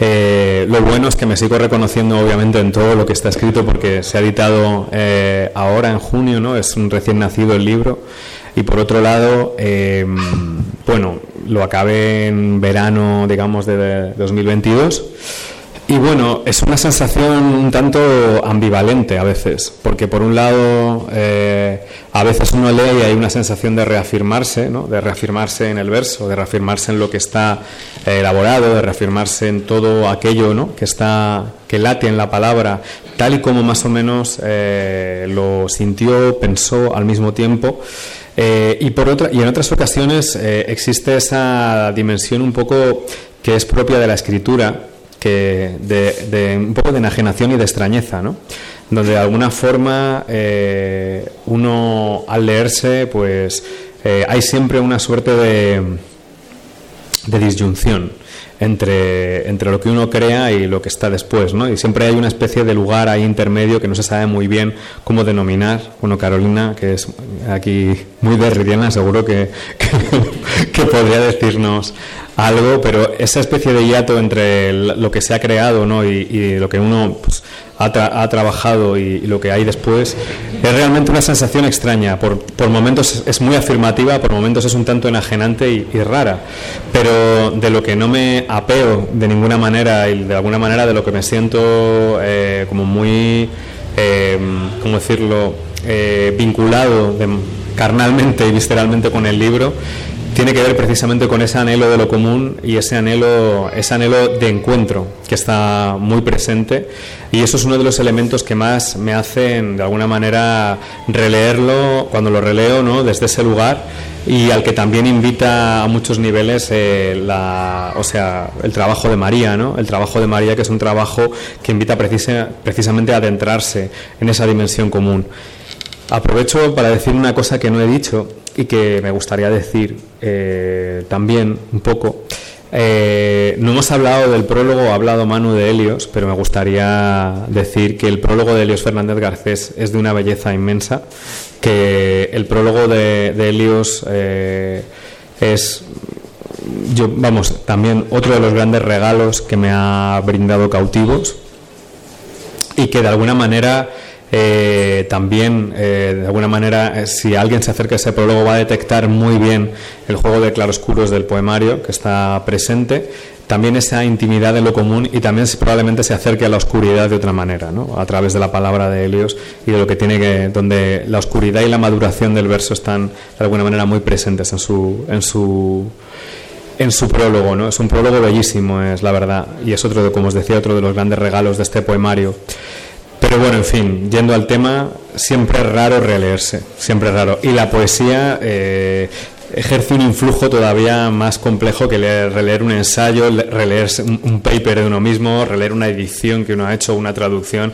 eh, lo bueno es que me sigo reconociendo obviamente en todo lo que está escrito porque se ha editado eh, ahora en junio, ¿no? Es un recién nacido el libro. Y por otro lado, eh, bueno, lo acabé en verano, digamos, de 2022. Y bueno, es una sensación un tanto ambivalente a veces, porque por un lado eh, a veces uno lee y hay una sensación de reafirmarse, ¿no? de reafirmarse en el verso, de reafirmarse en lo que está eh, elaborado, de reafirmarse en todo aquello ¿no? que está que late en la palabra, tal y como más o menos eh, lo sintió, pensó al mismo tiempo. Y por otra y en otras ocasiones existe esa dimensión un poco que es propia de la escritura que de, un poco de enajenación y de extrañeza, ¿no? donde de alguna forma eh, uno al leerse, pues eh, hay siempre una suerte de, de disyunción entre, entre lo que uno crea y lo que está después, ¿no? Y siempre hay una especie de lugar ahí intermedio que no se sabe muy bien cómo denominar. Bueno, Carolina, que es aquí muy derridiana, seguro que, que, podría decirnos algo, pero esa especie de hiato entre lo que se ha creado ¿no? y, lo que uno pues, ha, trabajado y, lo que hay después, es realmente una sensación extraña. Por, momentos es muy afirmativa, por momentos es un tanto enajenante y, rara. Pero de lo que no me apeo de ninguna manera y de alguna manera de lo que me siento eh, como muy, eh, ¿cómo decirlo?, eh, vinculado carnalmente y visceralmente con el libro, tiene que ver precisamente con ese anhelo de lo común y ese anhelo, ese anhelo de encuentro que está muy presente y eso es uno de los elementos que más me hacen de alguna manera releerlo cuando lo releo ¿no? desde ese lugar y al que también invita a muchos niveles eh, o sea, el trabajo de María, ¿no? el trabajo de María que es un trabajo que invita precisamente a adentrarse en esa dimensión común. Aprovecho para decir una cosa que no he dicho y que me gustaría decir eh, también un poco. Eh, no hemos hablado del prólogo, ha hablado Manu de Helios, pero me gustaría decir que el prólogo de Helios Fernández Garcés es de una belleza inmensa, que el prólogo de, Helios eh, es, yo, vamos, también otro de los grandes regalos que me ha brindado cautivos y que de alguna manera eh, también, eh, de alguna manera, eh, si alguien se acerca a ese prólogo, va a detectar muy bien el juego de claroscuros del poemario que está presente, también esa intimidad de lo común y también probablemente se acerque a la oscuridad de otra manera, ¿no? a través de la palabra de Helios y de lo que tiene que, donde la oscuridad y la maduración del verso están de alguna manera muy presentes en su, en su, en su prólogo, ¿no? Es un prólogo bellísimo, es la verdad, y es otro de, como os decía, otro de los grandes regalos de este poemario. Pero bueno, en fin, yendo al tema, siempre es raro releerse, siempre es raro. Y la poesía eh, ejerce un influjo todavía más complejo que leer, releer un ensayo, releer un, paper de uno mismo, releer una edición que uno ha hecho, una traducción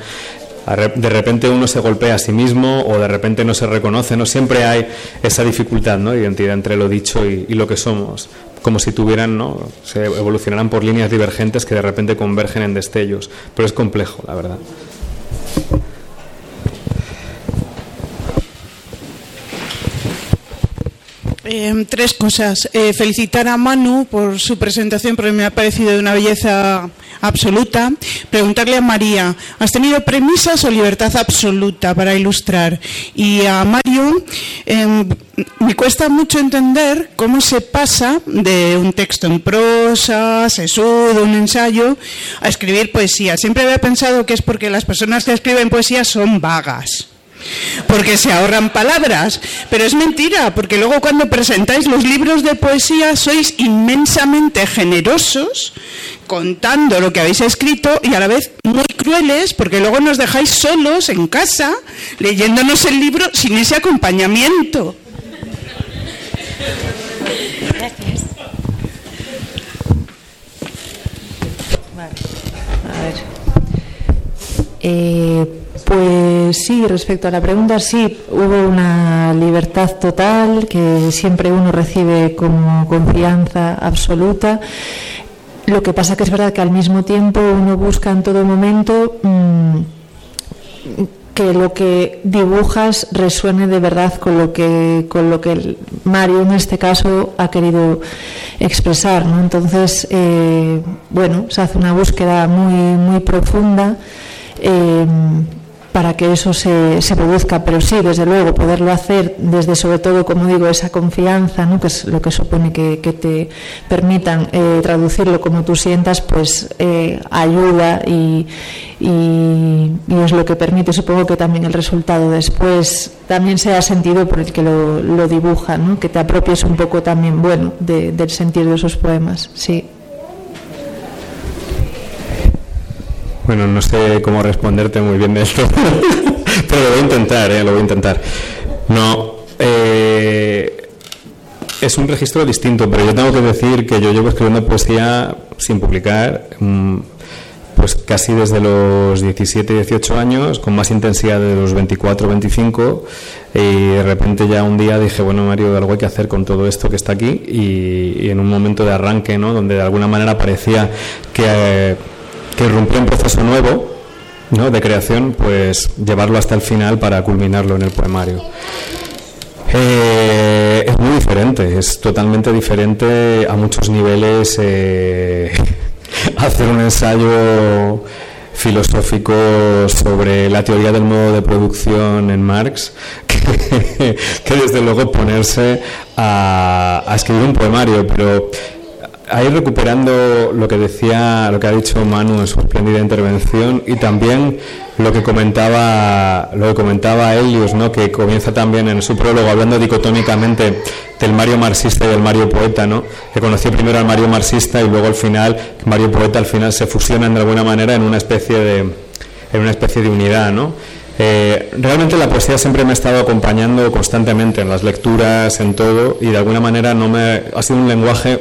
de repente uno se golpea a sí mismo o de repente no se reconoce, no siempre hay esa dificultad, ¿no? Identidad entre lo dicho y, y, lo que somos, como si tuvieran, ¿no? Se evolucionaran por líneas divergentes que de repente convergen en destellos, pero es complejo, la verdad. Eh, tres cosas. Eh, felicitar a Manu por su presentación, porque me ha parecido de una belleza absoluta. Preguntarle a María, ¿has tenido premisas o libertad absoluta para ilustrar? Y a Mario, em, me cuesta mucho entender cómo se pasa de un texto en prosa, sesudo, un ensayo, a escribir poesía. Siempre había pensado que es porque las personas que escriben poesía son vagas porque se ahorran palabras. Pero es mentira, porque luego cuando presentáis los libros de poesía sois inmensamente generosos contando lo que habéis escrito y a la vez muy crueles, porque luego nos dejáis solos en casa leyéndonos el libro sin ese acompañamiento. Gracias. A ver. Eh, pues sí, respecto a la pregunta, sí, hubo una libertad total que siempre uno recibe como confianza absoluta. Lo que pasa que es verdad que al mismo tiempo uno busca en todo momento mm, que lo que dibujas resuene de verdad con lo que con lo que Mario en este caso ha querido expresar. Entonces, eh, bueno, se hace una búsqueda muy muy profunda. Eh, para que eso se, se, produzca, pero sí, desde luego, poderlo hacer desde sobre todo, como digo, esa confianza, ¿no? que es lo que supone que, te permitan eh, traducirlo como tú sientas, pues eh, ayuda y, y, y, es lo que permite, supongo que también el resultado después también sea sentido por el que lo, lo dibuja, ¿no? que te apropies un poco también, bueno, de, del sentido de esos poemas, sí. Bueno, no sé cómo responderte muy bien de esto, pero lo voy a intentar, ¿eh? lo voy a intentar. No, eh, es un registro distinto, pero yo tengo que decir que yo llevo escribiendo poesía sin publicar, mm, pues casi desde los 17, 18 años, con más intensidad de los 24, 25, y de repente ya un día dije, bueno, Mario, algo hay que hacer con todo esto que está aquí, y, en un momento de arranque, ¿no? donde de alguna manera parecía que... que rompió un proceso nuevo ¿no? de creación, pues llevarlo hasta el final para culminarlo en el poemario. Eh, es muy diferente, es totalmente diferente a muchos niveles eh, hacer un ensayo filosófico sobre la teoría del modo de producción en Marx que, desde luego ponerse a escribir un poemario, pero ahí recuperando lo que decía, lo que ha dicho Manu en su espléndida intervención y también lo que comentaba, lo que comentaba Elius, ¿no? que comienza también en su prólogo hablando dicotómicamente del Mario marxista y del Mario poeta, ¿no? que conoció primero al Mario marxista y luego al final, Mario poeta al final se fusionan de alguna manera en una especie de, en una especie de unidad, ¿no? Eh, realmente la poesía siempre me ha estado acompañando constantemente en las lecturas, en todo, y de alguna manera no me ha sido un lenguaje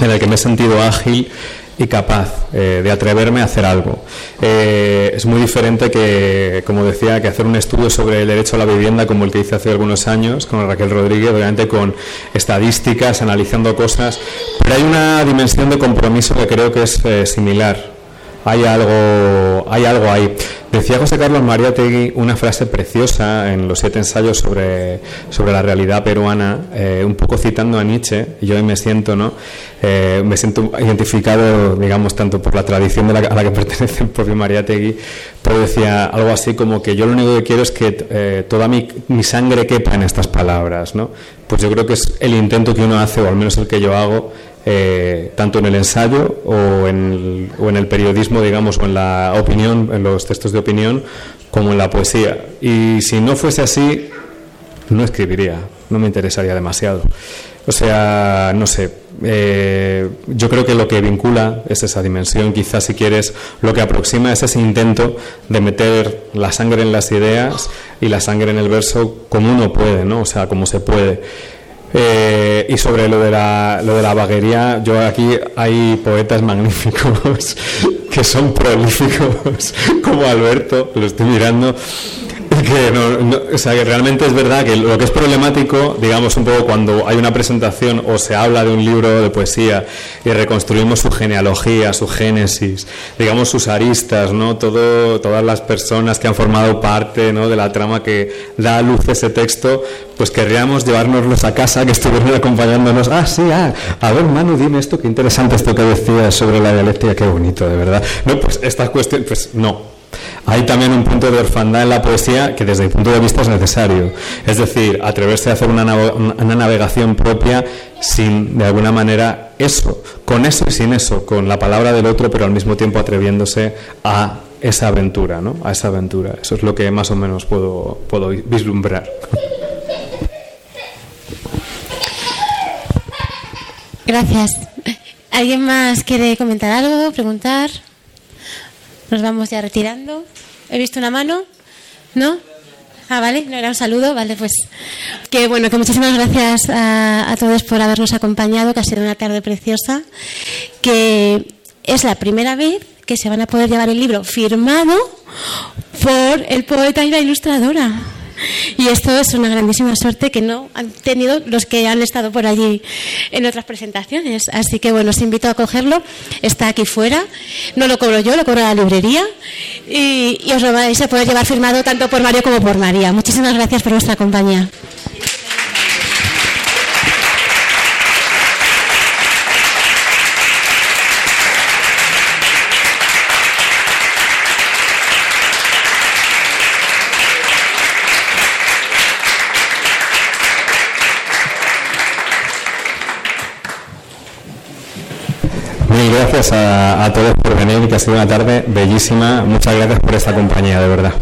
en el que me he sentido ágil y capaz eh, de atreverme a hacer algo. Eh, es muy diferente que, como decía, que hacer un estudio sobre el derecho a la vivienda como el que hice hace algunos años con Raquel Rodríguez, obviamente con estadísticas, analizando cosas, pero hay una dimensión de compromiso que creo que es eh, similar. Hay algo, hay algo ahí. Decía José Carlos María Tegui una frase preciosa en los siete ensayos sobre, sobre la realidad peruana, eh, un poco citando a Nietzsche, yo me siento, ¿no? Eh, me siento identificado, digamos, tanto por la tradición de la, a la que pertenece el propio María Tegui, pero decía algo así como que yo lo único que quiero es que eh, toda mi, mi, sangre quepa en estas palabras, ¿no? Pues yo creo que es el intento que uno hace, o al menos el que yo hago, eh, tanto en el ensayo o en el, o en el, periodismo, digamos, o en la opinión, en los textos de opinión, como en la poesía. Y si no fuese así, no escribiría, no me interesaría demasiado. O sea, no sé, eh, yo creo que lo que vincula es esa dimensión, quizás si quieres, lo que aproxima es ese intento de meter la sangre en las ideas y la sangre en el verso como uno puede, ¿no? O sea, como se puede. Eh, y sobre lo de, la, lo de la vaguería, yo aquí hay poetas magníficos que son prolíficos, como Alberto, lo estoy mirando, que, no, no, o sea, que realmente es verdad que lo que es problemático, digamos un poco cuando hay una presentación o se habla de un libro de poesía y reconstruimos su genealogía, su génesis, digamos sus aristas, ¿no? Todo, todas las personas que han formado parte ¿no? de la trama que da a luz ese texto, pues querríamos llevárnoslos a casa, que estuvieran acompañándonos. Ah, sí, ah, a ver, Manu, dime esto, qué interesante esto que decías sobre la dialéctica, qué bonito, de verdad. No, pues estas cuestiones, pues no, hay también un punto de orfandad en la poesía que desde mi punto de vista es necesario. Es decir, atreverse a hacer una, navegación propia sin, de alguna manera, eso, con eso y sin eso, con la palabra del otro, pero al mismo tiempo atreviéndose a esa aventura, ¿no? A esa aventura. Eso es lo que más o menos puedo, puedo vislumbrar. Gracias. ¿Alguien más quiere comentar algo, preguntar? Nos vamos ya retirando. He visto una mano. ¿No? Ah, vale, no era un saludo, vale, pues que bueno, que muchísimas gracias a, a, todos por habernos acompañado, que ha sido una tarde preciosa, que es la primera vez que se van a poder llevar el libro firmado por el poeta y la ilustradora. Y esto es una grandísima suerte que no han tenido los que han estado por allí en otras presentaciones. Así que bueno, os invito a cogerlo. Está aquí fuera. No lo cobro yo, lo cobro la librería. Y, y os lo vais a poder llevar firmado tanto por Mario como por María. Muchísimas gracias por vuestra compañía. Gracias a, a todos por venir, que ha sido una tarde bellísima. Muchas gracias por esta compañía, de verdad.